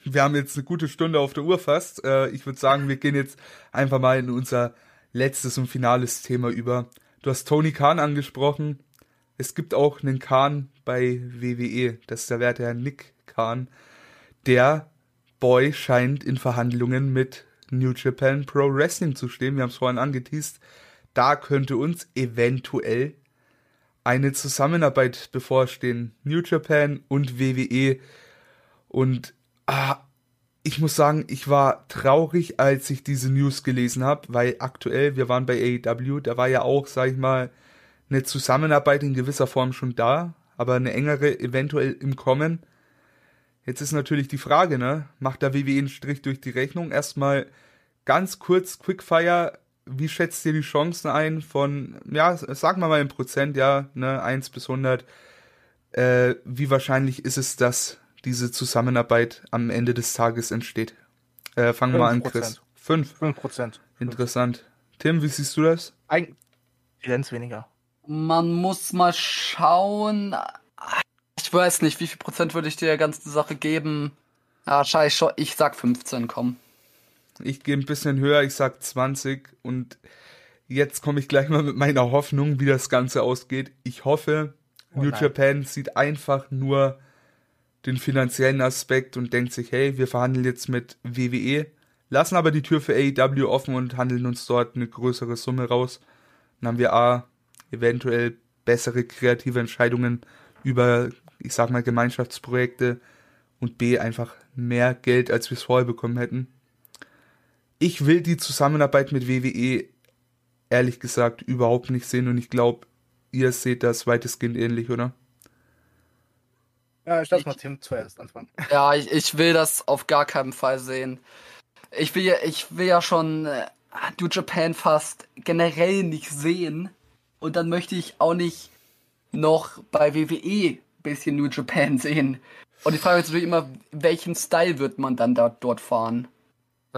wir haben jetzt eine gute Stunde auf der Uhr fast. Äh, ich würde sagen, wir gehen jetzt einfach mal in unser letztes und finales Thema über. Du hast Tony Khan angesprochen. Es gibt auch einen Khan bei WWE. Das ist der werte Herr Nick Khan. Der Boy scheint in Verhandlungen mit New Japan Pro Wrestling zu stehen. Wir haben es vorhin angeteased. Da könnte uns eventuell eine Zusammenarbeit bevorstehen. New Japan und WWE. Und ah, ich muss sagen, ich war traurig, als ich diese News gelesen habe, weil aktuell, wir waren bei AEW, da war ja auch, sag ich mal, eine Zusammenarbeit in gewisser Form schon da, aber eine engere eventuell im Kommen. Jetzt ist natürlich die Frage, ne? Macht der WWE einen Strich durch die Rechnung? Erstmal ganz kurz, Quickfire, wie schätzt ihr die Chancen ein von, ja, sagen wir mal in Prozent, ja, ne, 1 bis 100. Äh, wie wahrscheinlich ist es, dass diese Zusammenarbeit am Ende des Tages entsteht? Äh, fangen wir mal an, 5%. Chris. 5. 5%. Interessant. Tim, wie siehst du das? Eigentlich Tendenz weniger. Man muss mal schauen. Ich weiß nicht, wie viel Prozent würde ich der ganzen Sache geben? Ja, scheiße, ich sag 15, komm. Ich gehe ein bisschen höher, ich sag 20 und jetzt komme ich gleich mal mit meiner Hoffnung, wie das Ganze ausgeht. Ich hoffe, Oh New. Japan sieht einfach nur den finanziellen Aspekt und denkt sich, hey, wir verhandeln jetzt mit WWE, lassen aber die Tür für AEW offen und handeln uns dort eine größere Summe raus. Dann haben wir A, eventuell bessere kreative Entscheidungen über, ich sag mal, Gemeinschaftsprojekte und B, einfach mehr Geld, als wir es vorher bekommen hätten. Ich will die Zusammenarbeit mit WWE ehrlich gesagt überhaupt nicht sehen und ich glaube, ihr seht das weitestgehend ähnlich, oder? Ja, ich lass mal Tim zuerst anfangen. Ja, ich, ich will das auf gar keinen Fall sehen. Ich will ja, ich will ja schon äh, New Japan fast generell nicht sehen. Und dann möchte ich auch nicht noch bei WWE bisschen New Japan sehen. Und die Frage ist natürlich immer, welchen Style wird man dann da dort fahren?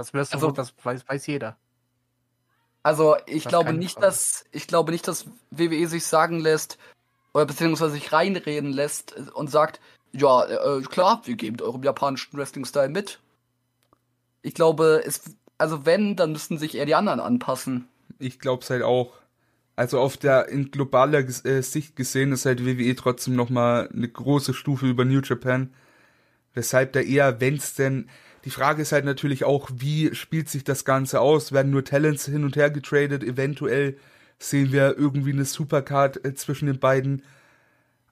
Das wirst du, Also- wohl- das weiß, weiß jeder. Also ich Das glaube nicht, dass ich glaube nicht, dass WWE sich sagen lässt oder beziehungsweise sich reinreden lässt und sagt, ja äh, klar, wir geben eurem japanischen Wrestling-Style mit. Ich glaube, es also wenn, dann müssten sich eher die anderen anpassen. Ich glaube es halt auch. Also auf der in globaler äh, Sicht gesehen ist halt WWE trotzdem noch mal eine große Stufe über New Japan. Weshalb da eher, wenn's denn, die Frage ist halt natürlich auch, wie spielt sich das Ganze aus? Werden nur Talents hin und her getradet? Eventuell sehen wir irgendwie eine Supercard äh, zwischen den beiden.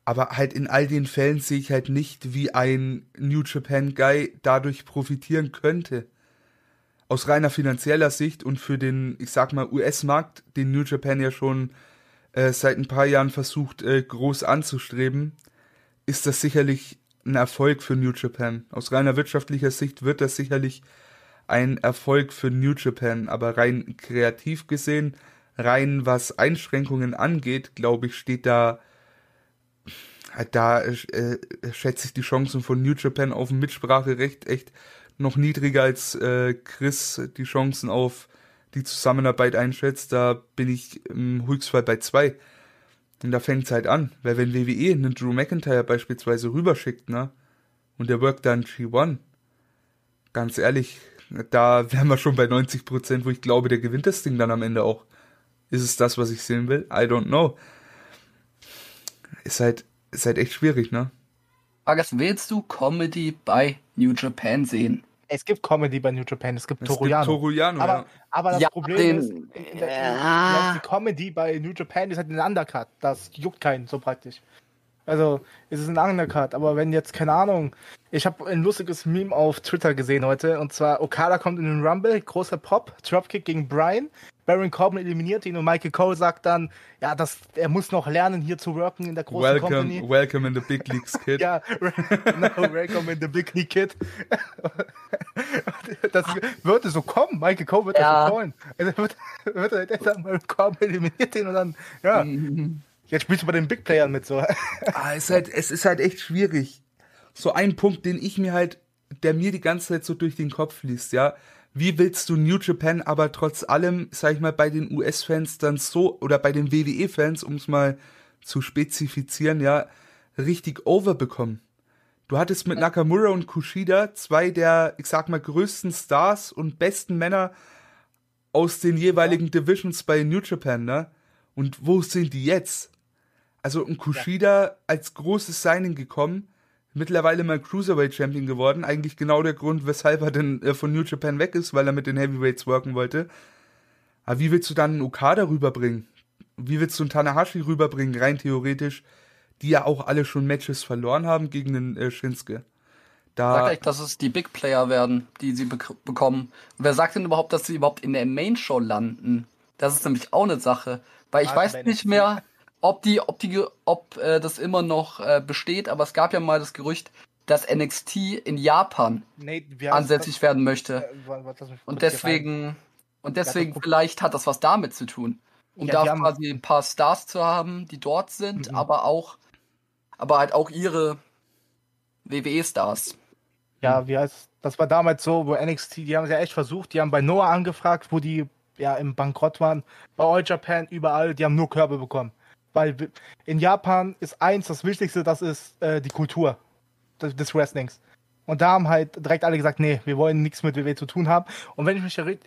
Aber halt in all den Fällen sehe ich halt nicht, wie ein New Japan Guy dadurch profitieren könnte. Aus reiner finanzieller Sicht und für den, ich sag mal, US-Markt, den New Japan ja schon äh, seit ein paar Jahren versucht, äh, groß anzustreben, ist das sicherlich ein Erfolg für New Japan. Aus reiner wirtschaftlicher Sicht wird das sicherlich ein Erfolg für New Japan, aber rein kreativ gesehen, rein was Einschränkungen angeht, glaube ich, steht da da äh, schätze ich die Chancen von New Japan auf ein Mitspracherecht echt noch niedriger als äh, Chris die Chancen auf die Zusammenarbeit einschätzt. Da bin ich im Höchstfall bei zwei. Und da fängt es halt an, weil wenn WWE einen Drew McIntyre beispielsweise rüberschickt, ne, und der workt dann G1, ganz ehrlich, da wären wir schon bei 90 Prozent, wo ich glaube, der gewinnt das Ding dann am Ende auch. Ist es das, was ich sehen will? I don't know. Ist halt, ist halt echt schwierig, ne? Vargas, willst du Comedy bei New Japan sehen? Es gibt Comedy bei New Japan, es gibt Toruyano. Toruyano, aber, ja. aber das Ja, Problem den- ist, in der, Ja. die Comedy bei New Japan ist halt ein Undercut. Das juckt keinen so praktisch. Also, es ist ein Undercut, aber wenn jetzt, keine Ahnung, ich habe ein lustiges Meme auf Twitter gesehen heute, und zwar Okada kommt in den Rumble, großer Pop, Dropkick gegen Brian, Baron Corbin eliminiert ihn und Michael Cole sagt dann, ja, das, er muss noch lernen, hier zu worken in der großen Company. Welcome, welcome in the big leagues, kid. Ja, no, welcome in the Big Knee Kid. Das würde so kommen. Michael Cole wird Ja. das so callen. Also wird, wird er jetzt mal Cole eliminiert ihn und dann, ja, jetzt spielst du bei den Big Playern mit so. Ah, es, ist halt, es ist halt echt schwierig. So ein Punkt, den ich mir halt, der mir die ganze Zeit so durch den Kopf fließt, ja. Wie willst du New Japan aber trotz allem, sag ich mal, bei den US-Fans dann so, oder bei den WWE-Fans, um es mal zu spezifizieren, ja, richtig overbekommen? Du hattest mit Nakamura und Kushida zwei der, ich sag mal, größten Stars und besten Männer aus den jeweiligen Divisions bei New Japan, ne? Und wo sind die jetzt? Also ein Kushida als großes Signing gekommen, mittlerweile mal Cruiserweight Champion geworden. Eigentlich genau der Grund, weshalb er denn äh, von New Japan weg ist, weil er mit den Heavyweights worken wollte. Aber wie willst du dann einen Okada rüberbringen? Wie willst du einen Tanahashi rüberbringen, rein theoretisch, die ja auch alle schon Matches verloren haben gegen den äh, Shinsuke? Da, Sagt euch, dass es die Big Player werden, die sie bek bekommen. Und wer sagt denn überhaupt, dass sie überhaupt in der Main Show landen? Das ist nämlich auch eine Sache. Weil ich Ah, weiß nicht mehr, ob die, ob die, ob äh, das immer noch äh, besteht, aber es gab ja mal das Gerücht, dass NXT in Japan Nee, ansässig werden möchte. das? Äh, Und deswegen, und deswegen guck- vielleicht hat das was damit zu tun. Um Ja, da quasi ein paar Stars zu haben, die dort sind, Mhm. aber auch, aber halt auch ihre WWE-Stars. Ja, wie heißt das war damals so, wo NXT, die haben es ja echt versucht, die haben bei Noah angefragt, wo die ja im Bankrott waren, bei All Japan, überall, die haben nur Körbe bekommen. Weil in Japan ist eins das Wichtigste, das ist äh, die Kultur des, des Wrestlings. Und da haben halt direkt alle gesagt, nee, wir wollen nichts mit WWE zu tun haben. Und wenn ich mich erinnere,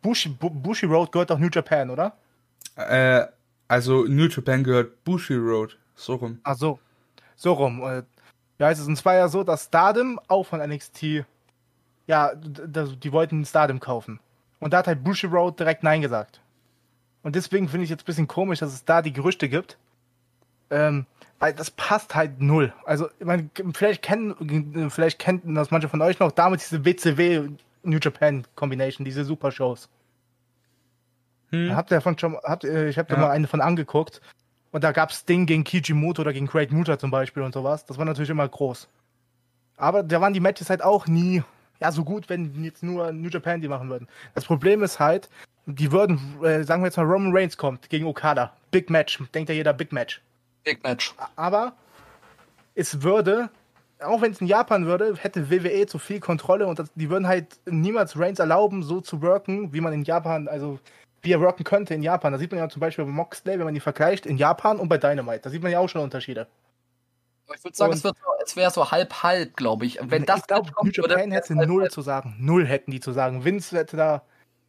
Bushi, Bu- Bushi Road gehört doch New Japan, oder? äh, also New Japan gehört Bushi Road, so rum. Ach so. So rum. Äh, Ja, es ist und zwar ja so, dass Stardom auch von NXT, ja, die wollten Stardom kaufen. Und da hat halt Bushi Road direkt Nein gesagt. Und deswegen finde ich jetzt ein bisschen komisch, dass es da die Gerüchte gibt. Ähm, weil das passt halt null. Also, ich meine, vielleicht kennen, vielleicht kennen das manche von euch noch, damals diese WCW New Japan Combination, diese Super Shows. Hm. Habt ihr davon schon, habt, ihr- ich habe da Ja. mal eine von angeguckt. Und da gab's Ding gegen Kijimoto oder gegen Craig Muta zum Beispiel und sowas. Das war natürlich immer groß. Aber da waren die Matches halt auch nie ja, so gut, wenn jetzt nur New Japan die machen würden. Das Problem ist halt, die würden, äh, sagen wir jetzt mal, Roman Reigns kommt gegen Okada. Big Match. Denkt ja jeder Big Match. Big Match. Aber es würde, auch wenn es in Japan würde, hätte WWE zu viel Kontrolle und das, die würden halt niemals Reigns erlauben, so zu worken, wie man in Japan, also wie er worken könnte in Japan. Da sieht man ja zum Beispiel bei Moxley, wenn man die vergleicht, in Japan und bei Dynamite. Da sieht man ja auch schon Unterschiede. Ich würde sagen, Und- es, wird so, es wäre so halb-halb, glaube ich. Wenn das ich glaube, New Japan hätte null zu sagen. Null hätten die zu sagen. Vince hätte da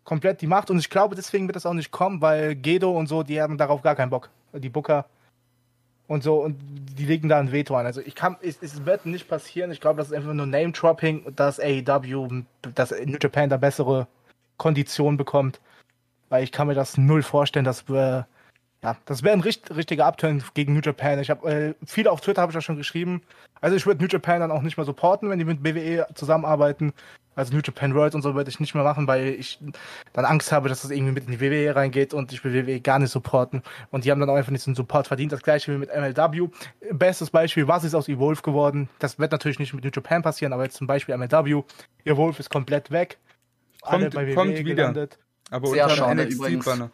komplett die Macht und ich glaube, deswegen wird das auch nicht kommen, weil Gedo und so, die haben darauf gar keinen Bock. Die Booker. und so und die legen da ein Veto an. Also ich kann, es, es wird nicht passieren. Ich glaube, das ist einfach nur Name-Dropping, dass AEW, dass New Japan da bessere Konditionen bekommt. Weil ich kann mir das null vorstellen, dass wir, ja, das wäre ein richt, richtiger Upturn gegen New Japan. Ich habe äh, viele auf Twitter habe ich ja schon geschrieben. Also ich würde New Japan dann auch nicht mehr supporten, wenn die mit BWE zusammenarbeiten. Also New Japan World und so würde ich nicht mehr machen, weil ich dann Angst habe, dass das irgendwie mit in die WWE reingeht und ich will WWE gar nicht supporten. Und die haben dann auch einfach nicht den Support verdient. Das gleiche wie mit MLW. Bestes Beispiel, was ist aus Evolve geworden? Das wird natürlich nicht mit New Japan passieren, aber jetzt zum Beispiel MLW. Evolve ist komplett weg. Kommt, kommt wieder. Gelandet. Aber Sehr unter schade übrigens. NXT-Banner.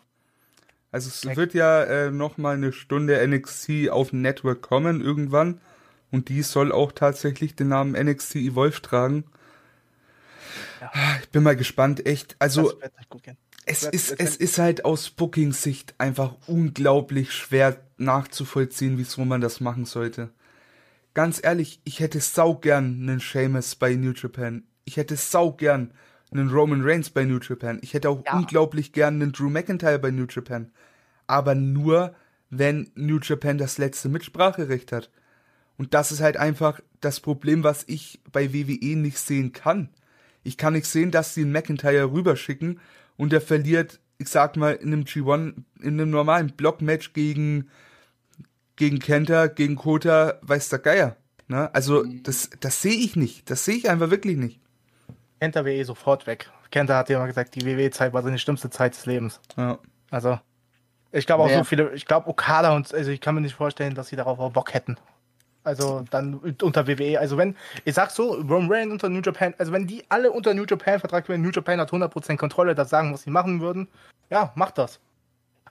Also es wird ja äh, noch mal eine Stunde NXT auf dem Network kommen irgendwann. Und die soll auch tatsächlich den Namen NXT Evolve tragen. Ja. Ich bin mal gespannt, echt. Also es ist, es ist halt aus Booking-Sicht einfach unglaublich schwer nachzuvollziehen, wieso man das machen sollte. Ganz ehrlich, ich hätte sau gern einen Sheamus bei New Japan. Ich hätte sau gern einen Roman Reigns bei New Japan. Ich hätte auch Ja. unglaublich gern einen Drew McIntyre bei New Japan. Aber nur, wenn New Japan das letzte Mitspracherecht hat. Und das ist halt einfach das Problem, was ich bei WWE nicht sehen kann. Ich kann nicht sehen, dass sie einen McIntyre rüberschicken und der verliert, ich sag mal, in einem G1, in einem normalen Blockmatch gegen, gegen Kenta, gegen Kota, weiß der Geier. Ne? Also, das, das sehe ich nicht. Das sehe ich einfach wirklich nicht. Kenta WWE sofort weg. Kenta hat ja immer gesagt, die WWE-Zeit war seine schlimmste Zeit des Lebens. Ja. Also, ich glaube auch Wer- so viele, ich glaube Okada und, also ich kann mir nicht vorstellen, dass sie darauf auch Bock hätten. Also dann unter WWE, also wenn, ich sag so, Roman Reigns unter New Japan, also wenn die alle unter New Japan vertragt werden, New Japan hat 100% Kontrolle, das sagen, was sie machen würden, ja, macht das.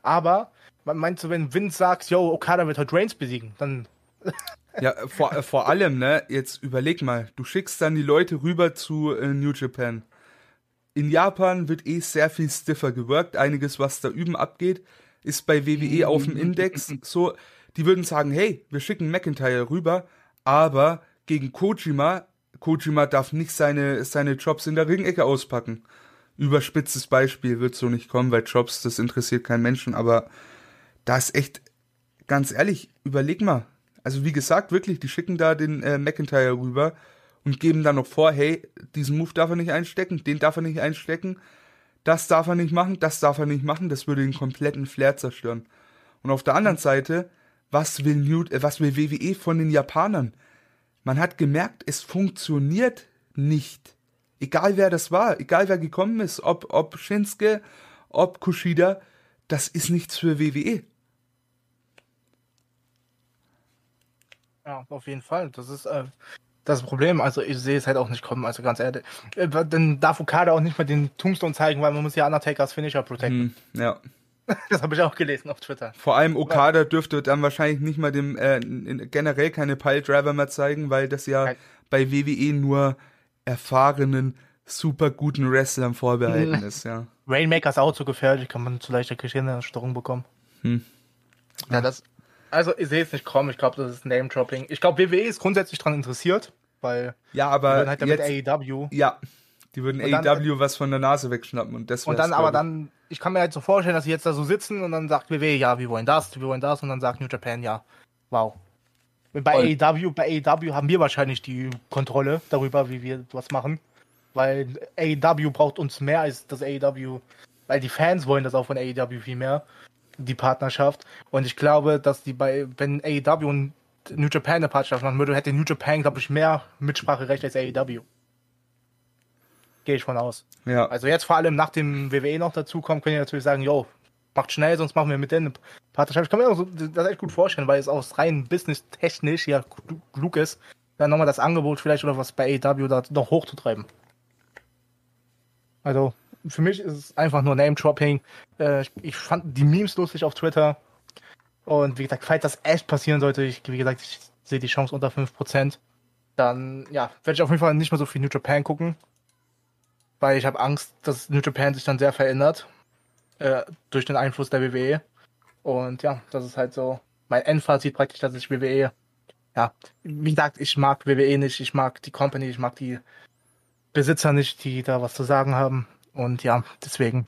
Aber, meinst du, wenn Vince sagt, yo, Okada wird heute Reigns besiegen, dann, Ja, vor, äh, vor allem, ne, jetzt überleg mal, du schickst dann die Leute rüber zu äh, New Japan. In Japan wird eh sehr viel stiffer gewirkt. Einiges, was da üben abgeht, ist bei WWE auf dem Index so. Die würden sagen, hey, wir schicken McIntyre rüber, aber gegen Kojima, Kojima darf nicht seine, seine Jobs in der Ringecke auspacken. Überspitztes Beispiel wird so nicht kommen, weil Jobs, das interessiert keinen Menschen, aber da ist echt, ganz ehrlich, überleg mal. Also wie gesagt, wirklich, die schicken da den äh, McIntyre rüber und geben dann noch vor, hey, diesen Move darf er nicht einstecken, den darf er nicht einstecken, das darf er nicht machen, das darf er nicht machen, das würde den kompletten Flair zerstören. Und auf der anderen Seite, was will, New, äh, was will WWE von den Japanern? Man hat gemerkt, es funktioniert nicht. Egal wer das war, egal wer gekommen ist, ob, ob Shinsuke, ob Kushida, das ist nichts für. WWE. Ja, auf jeden Fall, das ist, äh, das Problem, also ich sehe es halt auch nicht kommen, also ganz ehrlich. Äh, Dann darf Okada auch nicht mal den Tombstone zeigen, weil man muss ja Undertakers Finisher protecten. Hm, ja. Das habe ich auch gelesen auf Twitter. Vor allem Okada dürfte dann wahrscheinlich nicht mal dem äh, generell keine Piledriver mehr zeigen, weil das ja Kein- bei WWE nur erfahrenen, super guten Wrestlern vorbehalten ist, ja. Rainmaker ist auch zu gefährlich, kann man zu leichter Gehirnerstörung bekommen. Hm. Ja, das. Also, ich sehe es nicht kommen. Ich glaube, das ist Name-Dropping. Ich glaube, WWE ist grundsätzlich daran interessiert, weil Ja, aber halt damit jetzt, AEW. ja, die würden Und dann- AEW was von der Nase wegschnappen und das Und dann aber dann, ich kann mir halt so vorstellen, dass sie jetzt da so sitzen und dann sagt WWE, ja, wir wollen das, wir wollen das und dann sagt New Japan, ja, wow. Bei Voll. AEW, bei AEW haben wir wahrscheinlich die Kontrolle darüber, wie wir was machen. Weil AEW braucht uns mehr als das AEW, weil die Fans wollen das auch von AEW viel mehr, die Partnerschaft. Und ich glaube, dass die bei, wenn AEW und New Japan eine Partnerschaft machen würde, hätte New Japan, glaube ich, mehr Mitspracherecht als AEW. Gehe ich von aus. Ja, Also jetzt vor allem nach dem WWE noch dazu kommen, können die natürlich sagen, yo, macht schnell, sonst machen wir mit denen eine Partnerschaft. Ich kann mir auch so, das echt gut vorstellen, weil es aus rein business-technisch ja klu- klug ist, dann nochmal das Angebot vielleicht oder was bei AEW da noch hochzutreiben. Also für mich ist es einfach nur Name-Dropping. Äh, ich, fand die Memes lustig auf Twitter. Und wie gesagt, falls das echt passieren sollte, ich, wie gesagt, ich sehe die Chance unter 5%, dann ja, werde ich auf jeden Fall nicht mehr so viel New Japan gucken weil ich habe Angst, dass New Japan sich dann sehr verändert äh, durch den Einfluss der WWE. Und ja, das ist halt so mein Endfazit praktisch, dass ich WWE, ja, wie gesagt, ich mag WWE nicht, ich mag die Company, ich mag die Besitzer nicht, die da was zu sagen haben. Und ja, deswegen,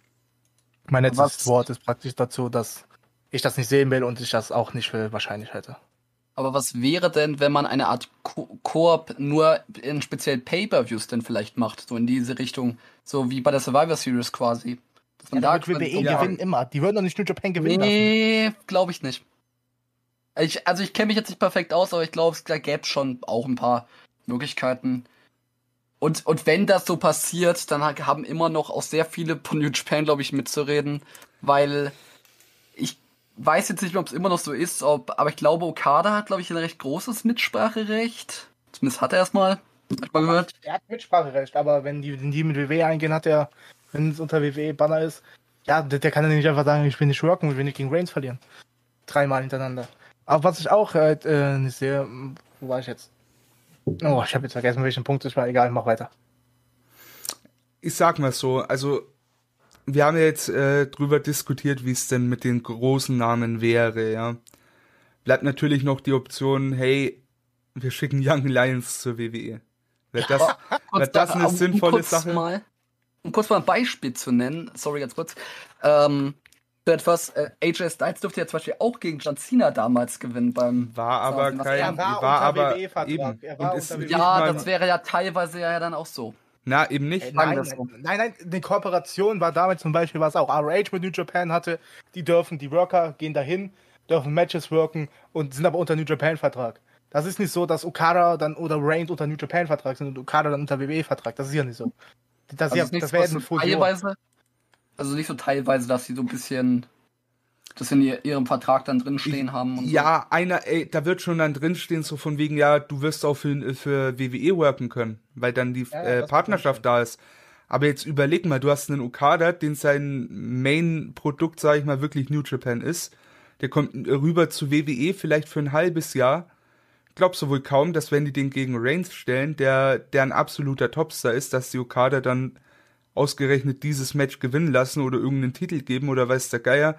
mein letztes Was- Wort ist praktisch dazu, dass ich das nicht sehen will und ich das auch nicht für wahrscheinlich halte. Aber was wäre denn, wenn man eine Art Ko- Koop nur in speziell Pay-Per-Views denn vielleicht macht? So in diese Richtung. So wie bei der Survivor Series quasi. Dass Ja, da WWE so- gewinnen immer. Die würden doch nicht New Japan gewinnen. Nee, glaube ich nicht. Ich, also ich kenne mich jetzt nicht perfekt aus, aber ich glaube, es da gäbe schon auch ein paar Möglichkeiten. Und, und wenn das so passiert, dann ha- haben immer noch auch sehr viele von New Japan, glaube ich, mitzureden, weil ich weiß jetzt nicht mehr, ob es immer noch so ist, ob, aber ich glaube, Okada hat, glaube ich, ein recht großes Mitspracherecht. Zumindest hat er es mal. Hab ich mal gehört. Er hat Mitspracherecht, aber wenn die, wenn die mit WWE eingehen, hat er, wenn es unter WWE-Banner ist, ja, der, der kann ja nicht einfach sagen, ich will nicht worken und will nicht gegen Reigns verlieren. Dreimal hintereinander. Aber was ich auch äh, äh, nicht sehe, wo war ich jetzt? Oh, ich habe jetzt vergessen, welchen Punkt es war. Egal, mach weiter. ich sag mal so, also wir haben ja jetzt äh, drüber diskutiert, wie es denn mit den großen Namen wäre, ja. Bleibt natürlich noch die Option, hey, wir schicken Young Lions zur WWE. Wäre das, wär das eine um- sinnvolle um kurz Sache? Mal, um kurz mal ein Beispiel zu nennen, sorry, ganz kurz. Ähm, für etwas, äh, AJ Styles dürfte ja zum Beispiel auch gegen John Cena damals gewinnen beim. War aber kein, er war war, unter aber WWE-Vertrag. eben. Er war ist unter nicht Ja, das wäre ja teilweise ja dann auch so. na, eben nicht. Äh, Nein, so. nein, nein, die Kooperation war damals zum Beispiel, was auch RH mit New Japan hatte. Die dürfen, die Worker gehen dahin, dürfen Matches worken und sind aber unter New Japan Vertrag. Das ist nicht so, dass Okada dann oder Reigns unter New Japan Vertrag sind und Okada dann unter WWE Vertrag. Das ist ja nicht so. Das, Also ja, ist nicht das so, wäre eine so Fusion. teilweise, also nicht so teilweise, dass sie so ein bisschen das in ihr, ihrem Vertrag dann drin stehen haben. Und Ja, einer, ey, da wird schon dann drinstehen, so von wegen, ja, du wirst auch für, für WWE worken können, weil dann die Ja, ja, äh, Partnerschaft da ist. Aber jetzt überleg mal, du hast einen Okada, den sein Main-Produkt, sag ich mal, wirklich New Japan ist. Der kommt rüber zu WWE vielleicht für ein halbes Jahr. Glaubst du wohl kaum, dass wenn die den gegen Reigns stellen, der, der ein absoluter Topstar ist, dass die Okada dann ausgerechnet dieses Match gewinnen lassen oder irgendeinen Titel geben oder weiß der Geier,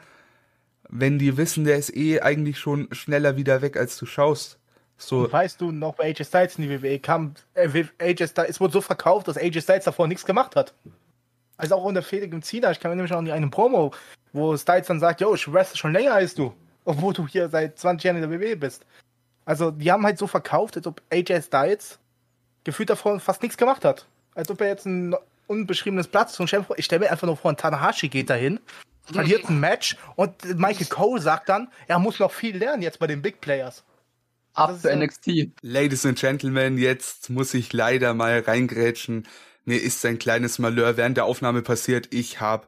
wenn die wissen, der ist eh eigentlich schon schneller wieder weg, als du schaust. So, weißt du noch, bei AJ Styles in die WWE kam, äh, AJ Styles, es wurde so verkauft, dass AJ Styles davor nichts gemacht hat. Also auch unter Felix im Cena, ich kann mir nämlich noch an einen Promo, wo Styles dann sagt, yo, ich wrestle schon länger als du, obwohl du hier seit 20 Jahren in der WWE bist. Also die haben halt so verkauft, als ob AJ Styles gefühlt davor fast nichts gemacht hat. Als ob er jetzt ein unbeschriebenes Platz zum Chef, ich stelle mir einfach nur vor, ein Tanahashi geht dahin, verliert ein Match und Michael Cole sagt dann, er muss noch viel lernen jetzt bei den Big Players. ab das ist für ja- NXT. Ladies and Gentlemen, jetzt muss ich leider mal reingrätschen. Mir ist ein kleines Malheur während der Aufnahme passiert. Ich habe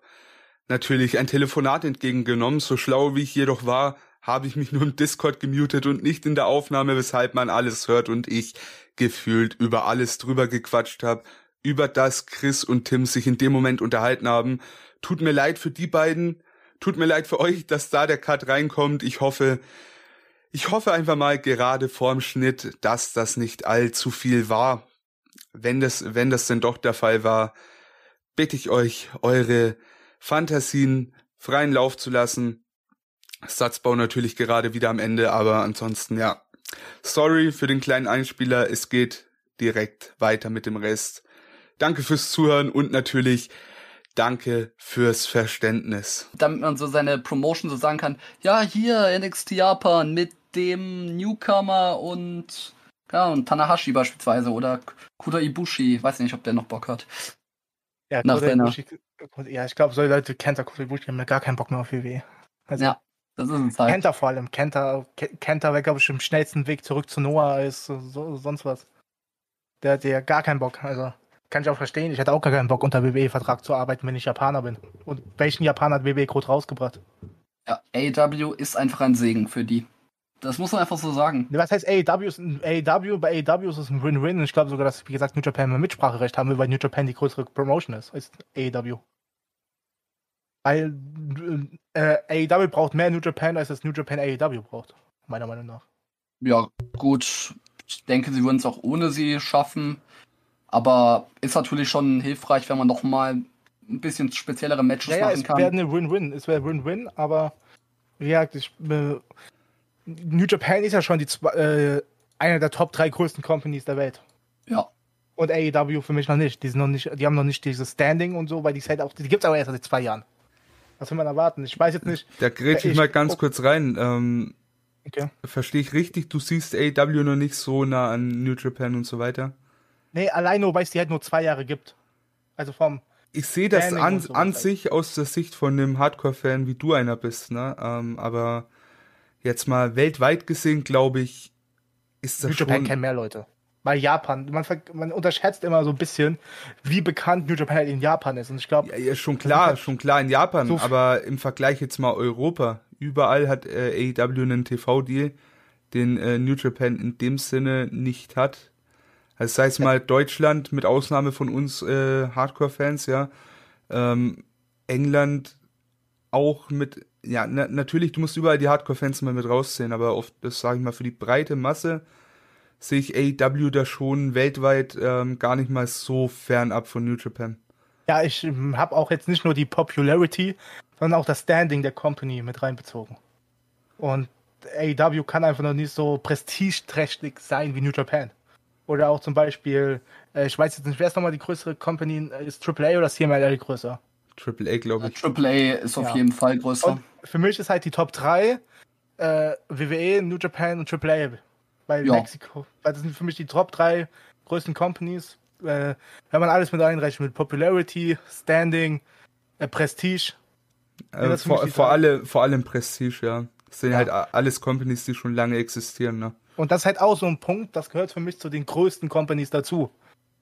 natürlich ein Telefonat entgegengenommen. So schlau wie ich jedoch war, habe ich mich nur im Discord gemutet und nicht in der Aufnahme, weshalb man alles hört und ich gefühlt über alles drüber gequatscht habe, über das Chris und Tim sich in dem Moment unterhalten haben. Tut mir leid für die beiden. Tut mir leid für euch, dass da der Cut reinkommt. Ich hoffe, ich hoffe einfach mal gerade vorm Schnitt, dass das nicht allzu viel war. Wenn das, wenn das denn doch der Fall war, bitte ich euch, eure Fantasien freien Lauf zu lassen. Satzbau natürlich gerade wieder am Ende, aber ansonsten ja. Sorry für den kleinen Einspieler, es geht direkt weiter mit dem Rest. Danke fürs Zuhören und natürlich danke fürs Verständnis. damit man so seine Promotion so sagen kann, ja, hier NXT Japan mit dem Newcomer und ja, und Tanahashi beispielsweise oder Kuda Ibushi, weiß nicht, ob der noch Bock hat. Ja, Nach seiner- Ibushi, ja ich glaube, solche Leute, Kenta, Kota Ibushi haben ja gar keinen Bock mehr auf WWE. Also, Ja, das ist es halt. Kenta vor allem. Kenta, Ke- Kenta wäre, glaube ich, im schnellsten Weg zurück zu Noah als so, so, sonst was. Der hat ja gar keinen Bock. Also, kann ich auch verstehen. Ich hätte auch gar keinen Bock, unter WWE-Vertrag zu arbeiten, wenn ich Japaner bin. Und welchen Japaner hat WWE Code rausgebracht? Ja, AEW ist einfach ein Segen für die. Das muss man einfach so sagen. Was heißt AEW? Ist ein, AEW bei AEW ist es ein Win-Win. Und Ich glaube sogar, dass, wie gesagt, New Japan mehr Mitspracherecht haben will, weil New Japan die größere Promotion ist als AEW. Weil äh, AEW braucht mehr New Japan, als das New Japan AEW braucht. Meiner Meinung nach. Ja, gut. Ich denke, sie würden es auch ohne sie schaffen. Aber ist natürlich schon hilfreich, wenn man noch mal ein bisschen speziellere Matches Ja, ja, machen es kann. wäre eine Win-Win. Es wäre Win-Win, aber wie gesagt, ich, äh, New Japan ist ja schon die, zwe- äh, eine der Top drei größten Companies der Welt. Ja. Und AEW für mich noch nicht. Die sind noch nicht, die haben noch nicht dieses Standing und so, weil die ist halt auch, die gibt's aber erst seit zwei Jahren. Was will man erwarten? Ich weiß jetzt nicht. Da grätsch ich Ich- mal ganz oh. kurz rein. Ähm, Okay. Verstehe ich richtig? Du siehst AEW noch nicht so nah an New Japan und so weiter? Nee, allein nur, weil es die halt nur zwei Jahre gibt. Also vom. Ich sehe das Standing an, sowas an sich aus der Sicht von einem Hardcore-Fan, wie du einer bist, ne? Ähm, aber jetzt mal weltweit gesehen, glaube ich, ist New das Japan schon. kennen mehr Leute. Weil Japan, man, man unterschätzt immer so ein bisschen, wie bekannt New Japan halt in Japan ist. Und ich glaube, Ja, ja, schon klar, halt schon klar in Japan, so- aber im Vergleich jetzt mal Europa. Überall hat äh, AEW einen TV-Deal, den äh, New Japan in dem Sinne nicht hat. Also sei es mal Deutschland mit Ausnahme von uns äh, Hardcore-Fans, ja. Ähm, England auch mit, ja, na, natürlich, du musst überall die Hardcore-Fans mal mit rausziehen, aber oft, das sage ich mal, für die breite Masse sehe ich AEW da schon weltweit ähm, gar nicht mal so fernab von New Japan. ja, ich habe auch jetzt nicht nur die Popularity, sondern auch das Standing der Company mit reinbezogen. Und AEW kann einfach noch nicht so prestigeträchtig sein wie New Japan. Oder auch zum Beispiel, äh, ich weiß jetzt nicht, wer ist nochmal die größere Company? Ist AAA oder CMLL größer? Triple A, glaube ich. AAA ist auf Ja. jeden Fall größer. Und für mich ist halt die Top 3 äh, WWE, New Japan und AAA. Weil Ja. Mexiko, weil das sind für mich die Top 3 größten Companies. Äh, wenn man alles mit einrechnet, mit Popularity, Standing, äh, Prestige. Äh, das vor, vor, alle, vor allem Prestige, ja. Das sind Ja. halt a- alles Companies, die schon lange existieren, ne? Und das ist halt auch so ein Punkt, das gehört für mich zu den größten Companies dazu.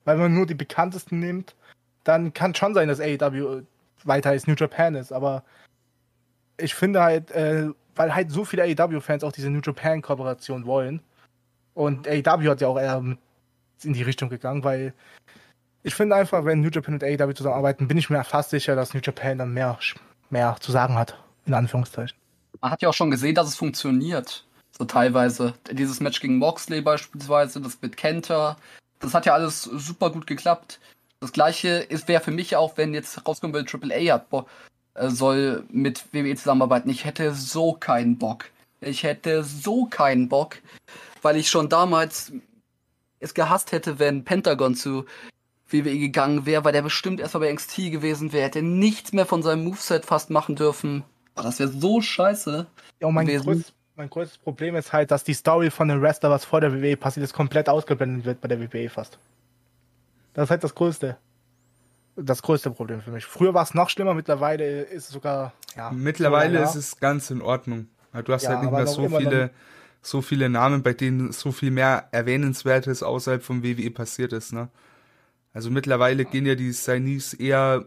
Weil wenn man nur die bekanntesten nimmt, dann kann schon sein, dass AEW weiter als New Japan ist. Aber ich finde halt, äh, weil halt so viele AEW-Fans auch diese New Japan-Kooperation wollen. Und AEW hat ja auch eher in die Richtung gegangen, weil ich finde einfach, wenn New Japan und AEW zusammenarbeiten, bin ich mir fast sicher, dass New Japan dann mehr, mehr zu sagen hat. In Anführungszeichen. Man hat ja auch schon gesehen, dass es funktioniert. So teilweise. Dieses Match gegen Moxley beispielsweise, das mit Kenta. Das hat ja alles super gut geklappt. Das gleiche wäre für mich auch, wenn jetzt rauskommen würde, Triple A hat Bo äh, soll mit WWE zusammenarbeiten. Ich hätte so keinen Bock. Ich hätte so keinen Bock, weil ich schon damals es gehasst hätte, wenn Pentagon zu WWE gegangen wäre, weil der bestimmt erstmal bei NXT gewesen wäre, hätte nichts mehr von seinem Moveset fast machen dürfen. Oh, das wäre so scheiße. Ja, und mein, gewesen. Mein größtes Problem ist halt, dass die Story von dem Wrestler, was vor der WWE passiert ist, komplett ausgeblendet wird bei der WWE fast. Das ist halt das größte. Das größte Problem für mich. Früher war es noch schlimmer, mittlerweile ist es sogar, ja. Mittlerweile so ist es ganz in Ordnung. Du hast Ja, halt nicht mehr so viele, so viele Namen, bei denen so viel mehr Erwähnenswertes außerhalb vom WWE passiert ist, ne? Also mittlerweile gehen ja die Signees eher,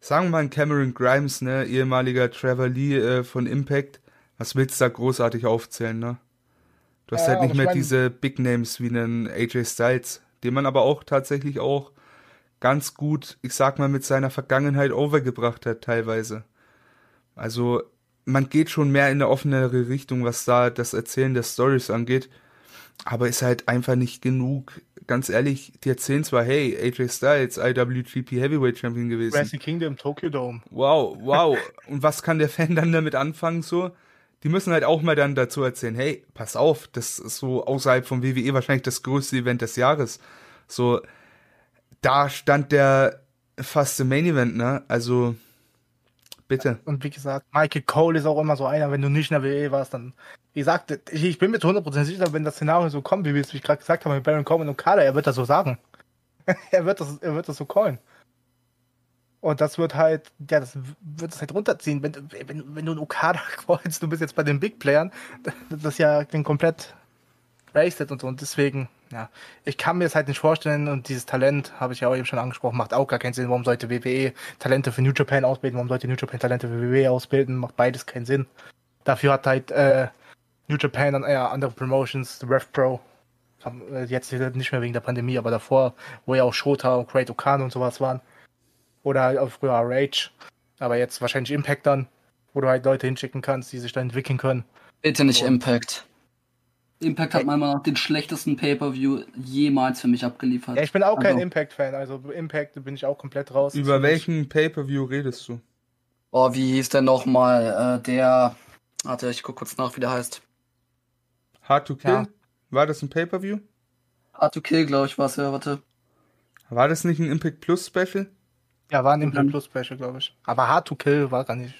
sagen wir mal Cameron Grimes, ne, ehemaliger Trevor Lee äh, von Impact. Was willst du da großartig aufzählen, ne? Du hast Ja, halt nicht mehr mein- diese Big Names wie einen AJ Styles, den man aber auch tatsächlich auch ganz gut, ich sag mal, mit seiner Vergangenheit overgebracht hat, teilweise. Also, man geht schon mehr in eine offenere Richtung, was da das Erzählen der Stories angeht. Aber ist halt einfach nicht genug. Ganz ehrlich, die erzählen zwar, hey, AJ Styles, IWGP Heavyweight Champion gewesen. Wrestle Kingdom, Tokyo Dome. Wow, wow. Und was kann der Fan dann damit anfangen so? Die müssen halt auch mal dann dazu erzählen, hey, pass auf, das ist so außerhalb vom WWE wahrscheinlich das größte Event des Jahres. So, da stand der fast im Main Event, ne? Also, bitte. Und wie gesagt, Michael Cole ist auch immer so einer, wenn du nicht in der WWE warst, dann, wie gesagt, ich, bin mir zu 100% sicher, wenn das Szenario so kommt, wie wir es gerade gesagt habe, mit Baron Corbin und Kader, er wird das so sagen. er, wird das, er wird das so callen. Und das wird halt, ja, das wird es halt runterziehen. Wenn, du- wenn, wenn du einen Okada callst, du bist jetzt bei den Big Playern, das ist ja den komplett wasted und so. Und deswegen, ja, ich kann mir das halt nicht vorstellen. Und dieses Talent, habe ich ja auch eben schon angesprochen, macht auch gar keinen Sinn. Warum sollte WWE Talente für New Japan ausbilden? Warum sollte New Japan Talente für WWE ausbilden? Macht beides keinen Sinn. Dafür hat halt äh, New Japan dann eher andere Promotions, The Rev Pro. Äh, Jetzt nicht mehr wegen der Pandemie, aber davor, wo ja auch Shota und Great Okano und sowas waren. Oder halt auch früher Rage. Aber jetzt wahrscheinlich Impact dann, wo du halt Leute hinschicken kannst, die sich dann entwickeln können. Bitte nicht Und- Impact. Impact hat meiner Meinung nach den schlechtesten Pay-Per-View jemals für mich abgeliefert. Ja, ich bin auch kein Also, Impact-Fan, also Impact bin ich auch komplett raus. Über welchen Pay-Per-View redest du? Oh, wie hieß der nochmal? Äh, der. Warte, ich guck kurz nach, wie der heißt. Hard to Kill? Ja. War das ein Pay-Per-View? Hard to Kill, glaube ich, war es ja, warte. War das nicht ein Impact Plus Special? Ja, war ein Impact Mhm. Plus Special, glaube ich. Aber Hard to Kill war gar nicht,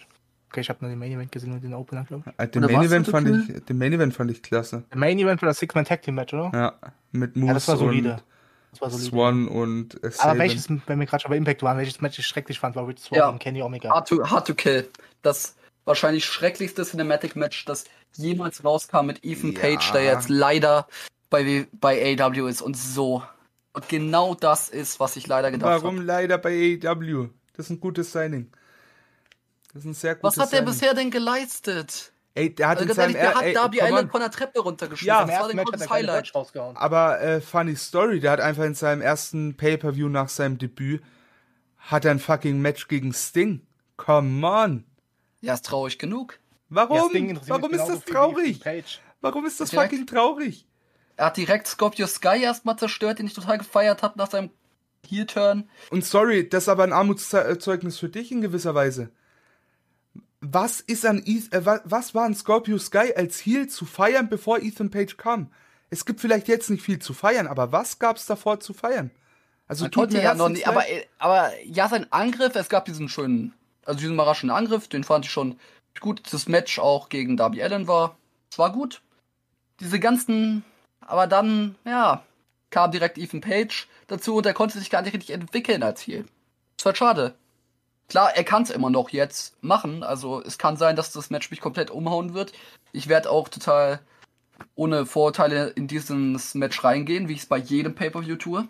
Okay, ich habe nur den Main Event gesehen und den Opener, glaube ich. Äh, Den Main, Event fand ich, den Main Event fand ich klasse. Der Main Event war das Six-Man Tag Team Match, oder? Ja, mit Moose Ja, das war solide. und Das war solide. Swan und äh, Aber Saban. welches, wenn wir gerade schon bei Impact waren, welches Match ich schrecklich fand, war Rich Swan Ja. und Kenny Omega. Hard to, hard to Kill. Das wahrscheinlich schrecklichste Cinematic-Match, das jemals rauskam mit Ethan Ja. Page, der jetzt leider bei, bei AW ist und so. Und genau das ist, was ich leider gedacht Warum habe. leider bei AEW? Das ist ein gutes Signing. Das ist ein sehr Was gutes hat der Signing. bisher denn geleistet? Ey, der hat Also in seinem ehrlich, der er- hat ey, Darby Allen on. von der Treppe runtergeschmissen. Ja. Das war ersten ein hat keine Highlight. Aber äh, funny Story, der hat einfach in seinem ersten Pay-Per-View nach seinem Debüt hat er ein fucking Match gegen Sting. Come on. Ja, ist traurig genug. Warum? Ja, Warum ist genauso das viel wie traurig? Ethan Page. Warum ist das fucking traurig? Er hat direkt Scorpio Sky erstmal zerstört, den ich total gefeiert habe nach seinem Heel-Turn. Und sorry, das ist aber ein Armutszeugnis für dich in gewisser Weise. Was ist an Eth äh, wa- was war an Scorpio Sky als Heel zu feiern, bevor Ethan Page kam? Es gibt vielleicht jetzt nicht viel zu feiern, aber was gab's davor zu feiern? Also Man tut mir ja noch nicht, aber, aber ja, sein Angriff, es gab diesen schönen, also diesen überraschenden Angriff, den fand ich schon gut. Das Match auch gegen Darby Allen war, es war gut. Diese ganzen, aber dann, ja, kam direkt Ethan Page dazu und er konnte sich gar nicht richtig entwickeln als Heel. Das war schade. Klar, er kann es immer noch jetzt machen, also es kann sein, dass das Match mich komplett umhauen wird. Ich werde auch total ohne Vorurteile in dieses Match reingehen, wie ich es bei jedem Pay-Per-View tue.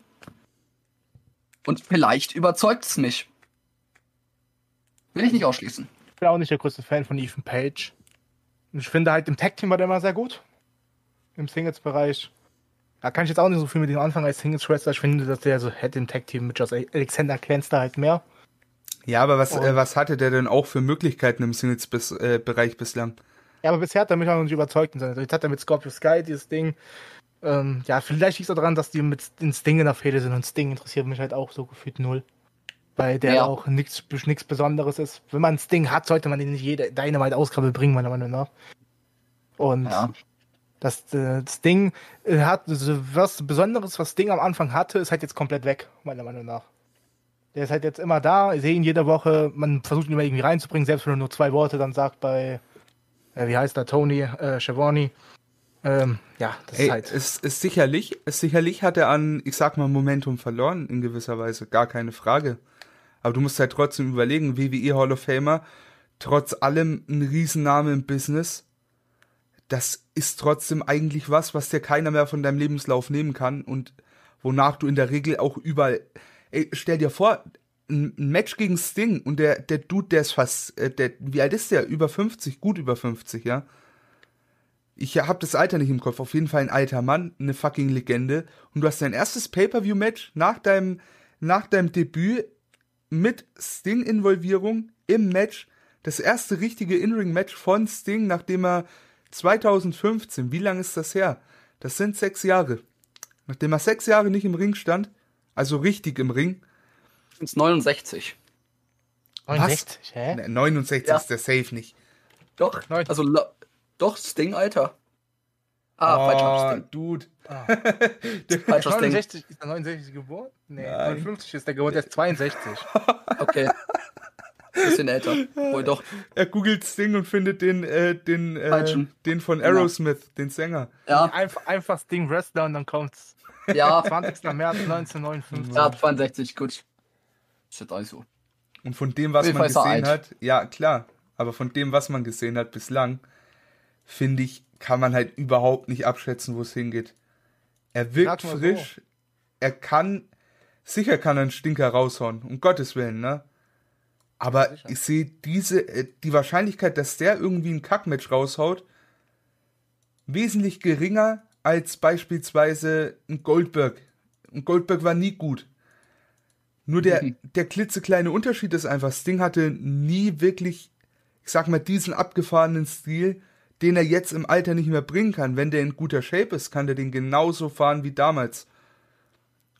Und vielleicht überzeugt es mich. Will ich nicht ausschließen. Ich bin auch nicht der größte Fan von Ethan Page. Ich finde halt im Tag-Team war der immer sehr gut. Im Singles-Bereich. Da kann ich jetzt auch nicht so viel mit ihm anfangen als Singles-Wrestler. Ich finde, dass der so hätte im Tag-Team mit Josh Alexander glänzt da halt mehr. Ja, aber was, äh, was hatte der denn auch für Möglichkeiten im Singles-Bereich bislang? Ja, aber bisher hat er mich auch noch nicht überzeugt. Jetzt hat er mit Scorpio Sky dieses Ding. Ähm, ja, vielleicht liegt es auch daran, dass die mit den Sting in der Fehde sind und Sting interessiert mich halt auch so gefühlt null. Weil der Ja. auch nichts nichts Besonderes ist. Wenn man Sting hat, sollte man ihn nicht jede Dynamite-Ausgabe bringen, meiner Meinung nach. Und Ja. Das, äh, das Ding äh, hat was Besonderes, was Ding am Anfang hatte, ist halt jetzt komplett weg, meiner Meinung nach. Der ist halt jetzt immer da, ich sehe ihn jede Woche, man versucht ihn immer irgendwie reinzubringen, selbst wenn er nur zwei Worte dann sagt bei, äh, wie heißt er, Tony, äh, Schiavone. Ähm, ja, das Ey, ist halt. es ist sicherlich, es sicherlich hat er an, ich sag mal, Momentum verloren, in gewisser Weise, gar keine Frage. Aber du musst halt trotzdem überlegen, WWE Hall of Famer, trotz allem ein Riesenname im Business, das ist trotzdem eigentlich was, was dir keiner mehr von deinem Lebenslauf nehmen kann und wonach du in der Regel auch überall, ey, stell dir vor, ein Match gegen Sting und der, der Dude, der ist fast, äh, der, wie alt ist der? Über 50, gut über 50, ja? Ich hab das Alter nicht im Kopf. Auf jeden Fall ein alter Mann, eine fucking Legende. Und du hast dein erstes Pay-Per-View-Match nach deinem, nach deinem Debüt mit Sting-Involvierung im Match. Das erste richtige In-Ring-Match von Sting, nachdem er 2015, wie lange ist das her? Das sind sechs Jahre. Nachdem er sechs Jahre nicht im Ring stand, also richtig im Ring, Ins 69. 69, hä? ne, 69 Ja. ist der Safe nicht. Doch, also doch, Sting, Alter. Ah, falscher Sting. Dude. Falscher Sting. 69, ist der 69 geboren? Nee, Nein. 59 ist der geboren, der ist 62. Okay. Bisschen älter. Wohl doch. Er googelt Sting und findet den, äh, den, äh, den von Aerosmith, den Sänger. Ja, Einfach, einfach Sting Wrestler und dann kommt's. ja, 20. März 1959. ja, 62, gut. Ist jetzt auch so. Und von dem, was man gesehen hat, ja klar, aber von dem, was man gesehen hat bislang, finde ich, kann man halt überhaupt nicht abschätzen, wo es hingeht. Er wirkt mal so. frisch, er kann, sicher kann er einen Stinker raushauen, um Gottes Willen, ne? Aber sicher. ich sehe diese, äh, die Wahrscheinlichkeit, dass der irgendwie ein Kackmatch raushaut, wesentlich geringer als beispielsweise ein Goldberg. Ein Goldberg war nie gut. Nur der, der klitzekleine Unterschied ist einfach, Sting hatte nie wirklich, ich sag mal, diesen abgefahrenen Stil, den er jetzt im Alter nicht mehr bringen kann. Wenn der in guter Shape ist, kann der den genauso fahren wie damals.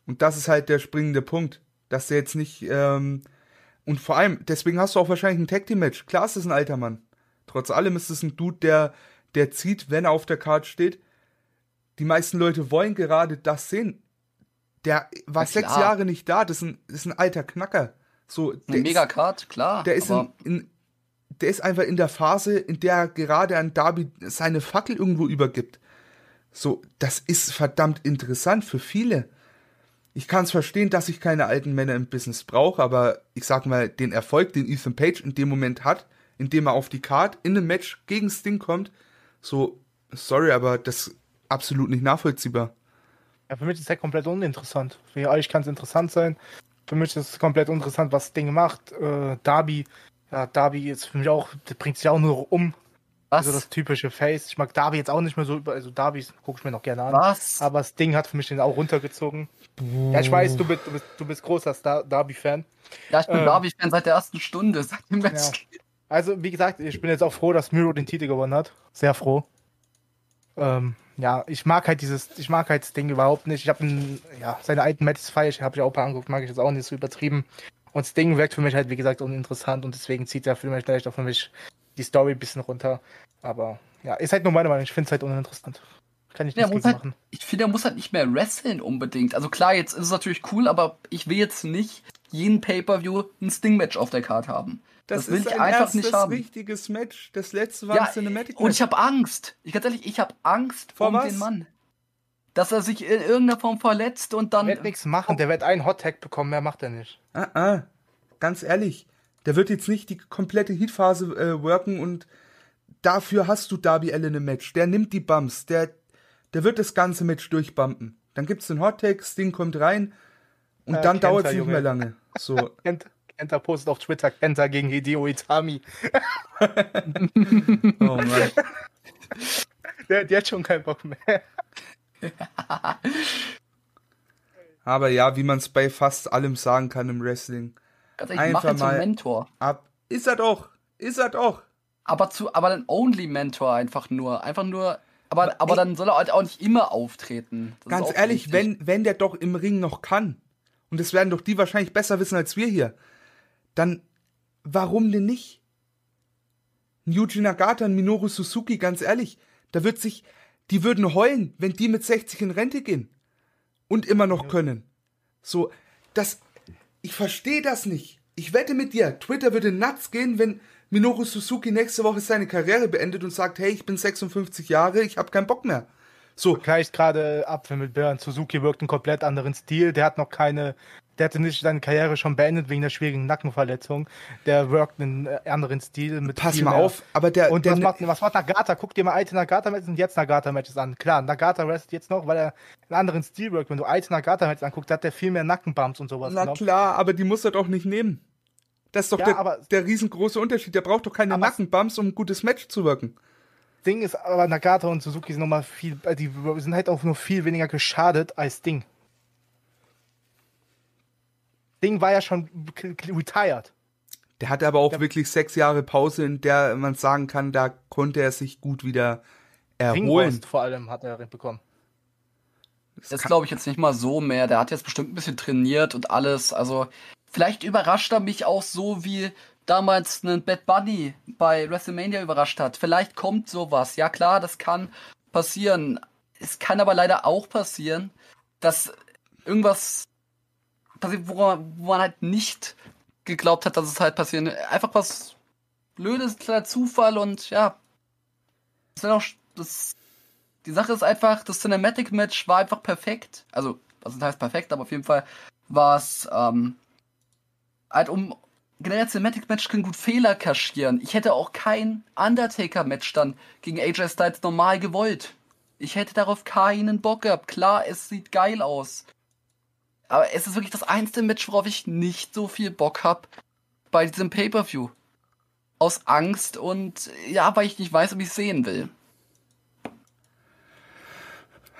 Und das ist halt der springende Punkt, dass der jetzt nicht, ähm, und vor allem, deswegen hast du auch wahrscheinlich ein Tag Team Match. Klar, es ist ein alter Mann. Trotz allem ist es ein Dude, der, der zieht, wenn er auf der Karte steht. Die meisten Leute wollen gerade das sehen. Der war sechs. Jahre nicht da. Das ist ein, das ist ein alter Knacker. So, der Ein ist- Megacard, klar. der ist in, in der ist einfach in der Phase, in der er gerade an Darby seine Fackel irgendwo übergibt. So, das ist verdammt interessant für viele. Ich kann es verstehen, dass ich keine alten Männer im Business brauche, aber ich sag mal, den Erfolg, den Ethan Page in dem Moment hat, indem er auf die Card in einem Match gegen Sting kommt, so, sorry, aber das ist absolut nicht nachvollziehbar. Ja, für mich ist es ja komplett uninteressant. Für euch kann es interessant sein. Für mich ist es komplett uninteressant, was Ding macht. Äh, Darby, ja, Darby ist für mich auch, der bringt sich auch nur um. Was? Also das typische Face. Ich mag Darby jetzt auch nicht mehr so über, also Darby gucke ich mir noch gerne an. Was? Aber das Ding hat für mich den auch runtergezogen. Ja, ich weiß, du bist, du bist, du bist großer Star Darby-Fan. Ja, ich bin ähm, Darby-Fan seit der ersten Stunde, seit dem Match. Ja. Also, wie gesagt, ich bin jetzt auch froh, dass Miro den Titel gewonnen hat. Sehr froh. Ähm, ja, ich mag halt dieses, ich mag halt das Ding überhaupt nicht. Ich habe ja, seine alten Matches feier ich, habe ich auch ein paar angeguckt, mag ich jetzt auch nicht so übertrieben. Und das Ding wirkt für mich halt, wie gesagt, uninteressant und deswegen zieht er für mich vielleicht auch für mich die Story ein bisschen runter. Aber ja, ist halt nur meine Meinung. Ich finde es halt uninteressant. Kann ich Ja, nichts halt, machen. ich finde, er muss halt nicht mehr wresteln unbedingt. Also klar, jetzt ist es natürlich cool, aber ich will jetzt nicht jeden Pay-Per-View ein Sting-Match auf der Karte haben. Das, will ist ich ein einfach nicht haben. richtiges Match. Das letzte war Ja, ein Cinematic und Match. ich habe Angst. Ich ganz ehrlich, ich habe Angst Vor um was? den Mann. Dass er sich in irgendeiner Form verletzt und dann. Der wird nichts machen, der wird einen Hot-Tag bekommen, mehr macht er nicht. Ah, ah, ganz ehrlich, der wird jetzt nicht die komplette Heatphase äh, worken und dafür hast du Darby Allen im Match. Der nimmt die Bumps, der, der wird das ganze Match durchbumpen. Dann gibt's den Hot Tag, Sting kommt rein und Äh, dann Kenta, dauert's nicht mehr lange. So, Kenta, Kenta postet auf Twitter Kenta gegen Hideo Itami. oh Mann. Der, der hat schon keinen Bock mehr. Aber ja, wie man es bei fast allem sagen kann im Wrestling. ganz ehrlich, mach einfach ihn zum mal- Mentor. Ab, ist er doch, ist er doch. Aber zu, aber dann Only Mentor einfach nur. Einfach nur. Aber, aber ey- dann soll er halt auch nicht immer auftreten. Das Ganz ehrlich, wichtig. wenn, wenn der doch im Ring noch kann, und das werden doch die wahrscheinlich besser wissen als wir hier, dann warum denn nicht? Yuji Nagata, ein Minoru Suzuki, ganz ehrlich, da wird sich, die würden heulen, wenn die mit 60 in Rente gehen und immer noch können. So, das, ich verstehe das nicht. Ich wette mit dir, Twitter würde nuts gehen, wenn Minoru Suzuki nächste Woche seine Karriere beendet und sagt, hey, ich bin 56 Jahre, ich habe keinen Bock mehr. So, Gleicht gerade Apfel mit Birnen. Suzuki wirkt einen komplett anderen Stil. Der hat noch keine, der hatte nicht seine Karriere schon beendet wegen der schwierigen Nackenverletzung. Der wirkt einen äh, anderen Stil mit pass mal mehr- auf, aber der, Und der was macht, was macht Nagata? Guck dir mal alte Nagata-Matches und jetzt Nagata-Matches an. Klar, Nagata restet jetzt noch, weil er einen anderen Stil wirkt. Wenn du alte Nagata-Matches anguckst, hat der viel mehr Nackenbumps und sowas. Na genommen. klar, aber die muss er doch nicht nehmen. Das ist doch Ja, der, aber- der riesengroße Unterschied. Der braucht doch keine Nackenbumps, um ein gutes Match zu wirken. Ding ist aber, Nagata und Suzuki sind nochmal viel, äh, die sind halt auch nur viel weniger geschadet als Ding. Ding war ja schon retired. Der hatte aber auch Der- wirklich sechs Jahre Pause, in der man sagen kann, da konnte er sich gut wieder erholen. Ringrost vor allem hat er bekommen. Das glaube ich jetzt nicht mal so mehr. Der hat jetzt bestimmt ein bisschen trainiert und alles. Also, vielleicht überrascht er mich auch so, wie damals einen Bad Bunny bei WrestleMania überrascht hat. Vielleicht kommt sowas. Ja, klar, das kann passieren. Es kann aber leider auch passieren, dass irgendwas passiert, woran wo man halt nicht geglaubt hat, dass es halt passieren. Einfach was Blödes, kleiner Zufall und ja. Das ist auch, das die Sache ist einfach, das Cinematic Match war einfach perfekt. Also, was heißt perfekt, aber auf jeden Fall war es ähm, halt um generell Cinematic Match können gut Fehler kaschieren. Ich hätte auch kein Undertaker Match dann gegen AJ Styles normal gewollt. Ich hätte darauf keinen Bock gehabt. Klar, es sieht geil aus. Aber es ist wirklich das einzige Match, worauf ich nicht so viel Bock hab bei diesem Pay-Per-View. Aus Angst und ja, weil ich nicht weiß, ob ich sehen will.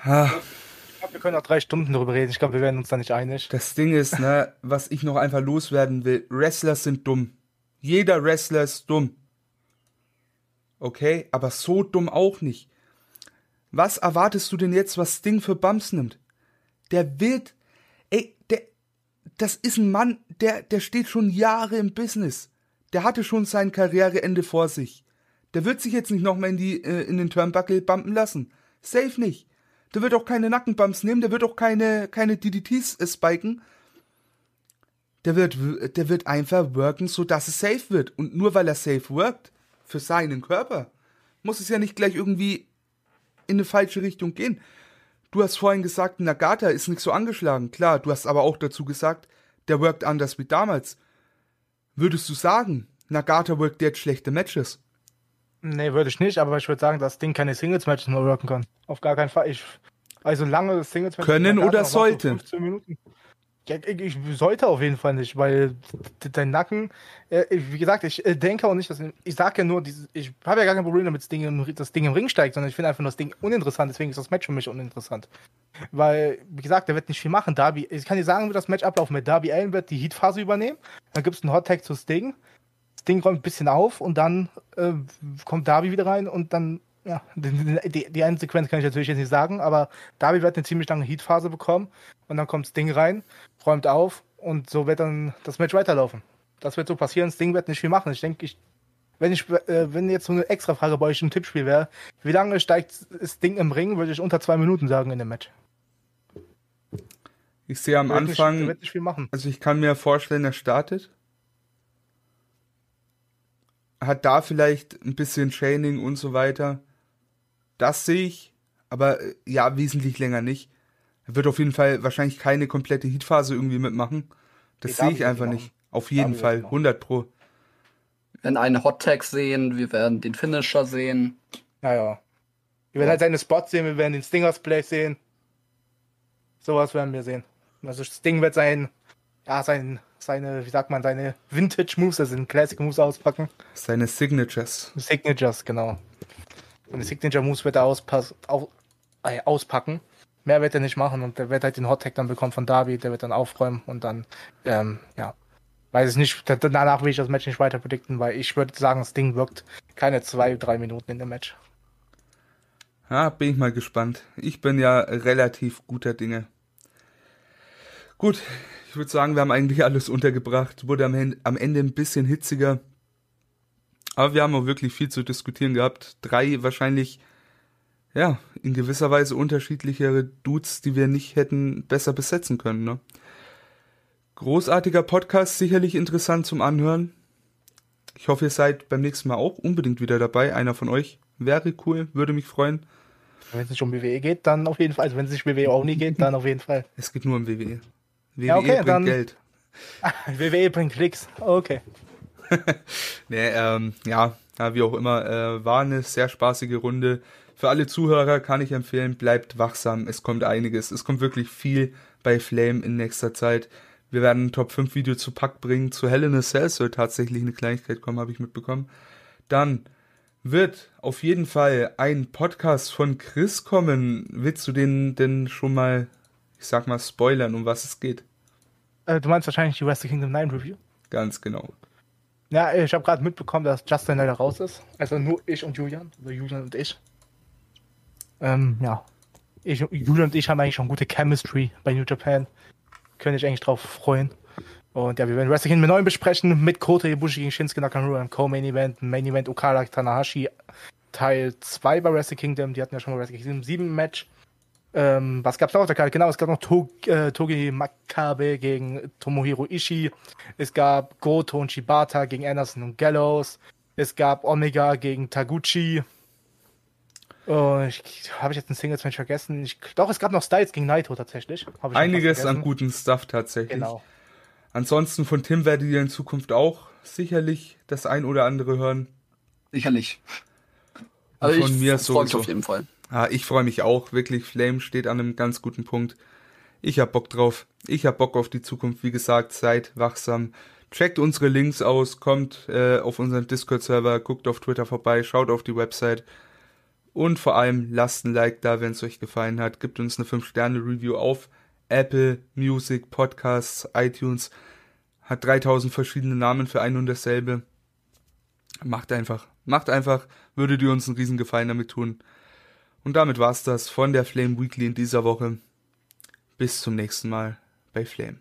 Ah, Ich glaube, wir können auch drei Stunden darüber reden. Ich glaube, wir werden uns da nicht einig. Das Ding ist, ne, was ich noch einfach loswerden will, Wrestler sind dumm. Jeder Wrestler ist dumm. Okay, aber so dumm auch nicht. Was erwartest du denn jetzt, was Sting für Bumps nimmt? Der wird, ey, der, das ist ein Mann, der, der steht schon Jahre im Business. Der hatte schon sein Karriereende vor sich. Der wird sich jetzt nicht nochmal in die, äh, in den Turnbuckle bumpen lassen. Safe nicht. Der wird auch keine Nackenbumps nehmen, der wird auch keine, keine DDTs äh, spiken. der wird, der wird einfach worken, so dass es safe wird. Und nur weil er safe workt, für seinen Körper, muss es ja nicht gleich irgendwie in eine falsche Richtung gehen. Du hast vorhin gesagt, Nagata ist nicht so angeschlagen. Klar, du hast aber auch dazu gesagt, der workt anders wie damals. Würdest du sagen, Nagata workt jetzt schlechte Matches? Nee, würde ich nicht, aber ich würde sagen, dass das Ding keine Singles-Matches mehr worken kann. Auf gar keinen Fall. Ich, also lange Singles-Matches. Können oder sollte? Ja, ich sollte auf jeden Fall nicht, weil dein Nacken, äh, wie gesagt, ich äh, denke auch nicht, dass ich sage ja nur, ich habe ja gar kein Problem damit, das Ding, im, das Ding im Ring steigt, sondern ich finde einfach nur das Ding uninteressant, deswegen ist das Match für mich uninteressant. Weil, wie gesagt, der wird nicht viel machen. Darby, ich kann dir sagen, wie das Match ablaufen wird. Darby Allen wird die Heat-Phase übernehmen, dann gibt es einen Hot-Tag zu Sting, Sting räumt ein bisschen auf und dann äh, kommt Darby wieder rein und dann ja, die, die, die eine Sequenz kann ich natürlich jetzt nicht sagen, aber Darby wird eine ziemlich lange Heat-Phase bekommen und dann kommt Sting rein, räumt auf und so wird dann das Match weiterlaufen. Das wird so passieren. Sting wird nicht viel machen. Ich denke, ich, wenn ich, äh, wenn jetzt so eine extra Frage bei euch im Tippspiel wäre, wie lange steigt Sting im Ring, würde ich unter zwei Minuten sagen in dem Match. Ich sehe am Anfang, nicht viel machen. also ich kann mir vorstellen, er startet hat da vielleicht ein bisschen Chaining und so weiter. Das sehe ich, aber äh, ja, wesentlich länger nicht. Er wird auf jeden Fall wahrscheinlich keine komplette Heatphase irgendwie mitmachen. Das sehe ich einfach nicht. Auf jeden Fall, 100 pro. Wir werden einen Hot Tag sehen, wir werden den Finisher sehen. Naja. Wir werden halt seine Spots sehen, wir werden den Stingers Play sehen. Sowas werden wir sehen. Also Sting wird sein, ja, sein, seine, wie sagt man, seine Vintage Moves, also sind Classic Moves auspacken. Seine Signatures. Signatures, genau. Und die Signature Moves wird er auspass, au, äh, auspacken. Mehr wird er nicht machen und der wird halt den Hot Tag dann bekommen von Darby, der wird dann aufräumen und dann, ähm, ja. Weiß ich nicht, danach will ich das Match nicht weiter predikten, weil ich würde sagen, das Ding wirkt keine zwei, drei Minuten in dem Match. Ja, bin ich mal gespannt. Ich bin ja relativ guter Dinge. Gut, ich würde sagen, wir haben eigentlich alles untergebracht. Wurde am, Ende ein bisschen hitziger. Aber wir haben auch wirklich viel zu diskutieren gehabt. Drei wahrscheinlich, ja, in gewisser Weise unterschiedlichere Dudes, die wir nicht hätten besser besetzen können. Ne? Großartiger Podcast, sicherlich interessant zum Anhören. Ich hoffe, ihr seid beim nächsten Mal auch unbedingt wieder dabei. Einer von euch wäre cool, würde mich freuen. Wenn es nicht um WWE geht, dann auf jeden Fall. Also wenn es nicht WWE auch nie geht, dann auf jeden Fall. Es geht nur um WWE. WWE ja, okay, bringt dann, Geld. WWE bringt Klicks. Okay. nee, ähm, ja, wie auch immer, äh, war eine sehr spaßige Runde. Für alle Zuhörer kann ich empfehlen, bleibt wachsam. Es kommt einiges. Es kommt wirklich viel bei Flame in nächster Zeit. Wir werden ein Top 5 Video zu Pack bringen. Zu Hell in a Cell soll tatsächlich eine Kleinigkeit kommen, habe ich mitbekommen. Dann wird auf jeden Fall ein Podcast von Chris kommen. Willst du den denn schon mal, ich sag mal, spoilern, um was es geht? Äh, du meinst wahrscheinlich die Wrestle Kingdom 9 Review? Ganz genau. Ja, ich habe gerade mitbekommen, dass Justin leider raus ist. Also nur ich und Julian. Oder Julian und ich. Ähm, ja. Ich, Julian und ich haben eigentlich schon gute Chemistry bei New Japan. Könnte ich eigentlich drauf freuen. Und ja, wir werden Wrestling mit 9 besprechen. Mit Kota Ibushi gegen Shinsuke Nakamura im Co-Main Event. Main Event Okada Tanahashi Teil 2 bei Wrestle Kingdom. Die hatten ja schon mal Wrestle Kingdom 7 Match. Ähm, was gab es noch auf der Karte? Genau, es gab noch to äh, Togi Makabe gegen Tomohiro Ishii. Es gab Goto und Shibata gegen Anderson und Gallows. Es gab Omega gegen Taguchi. Oh, ich, habe ich jetzt ein Singles-Match vergessen? Ich, doch, es gab noch Styles gegen Naito tatsächlich. Einiges an guten Stuff tatsächlich. Genau. Ansonsten von Tim werdet ihr in Zukunft auch sicherlich das ein oder andere hören. Sicherlich. Also von mir so. auf jeden Fall. Ah, ich freue mich auch, wirklich. Flame steht an einem ganz guten Punkt. Ich hab Bock drauf. Ich hab Bock auf die Zukunft. Wie gesagt, seid wachsam. Checkt unsere Links aus, kommt äh, auf unseren Discord-Server, guckt auf Twitter vorbei, schaut auf die Website. Und vor allem lasst ein Like da, wenn es euch gefallen hat. Gibt uns eine 5-Sterne-Review auf Apple Music, Podcasts, iTunes. Hat 3000 verschiedene Namen für ein und dasselbe. Macht einfach. Macht einfach. Würdet ihr uns einen riesen Gefallen damit tun. Und damit war's das von der Flame Weekly in dieser Woche. Bis zum nächsten Mal bei Flame.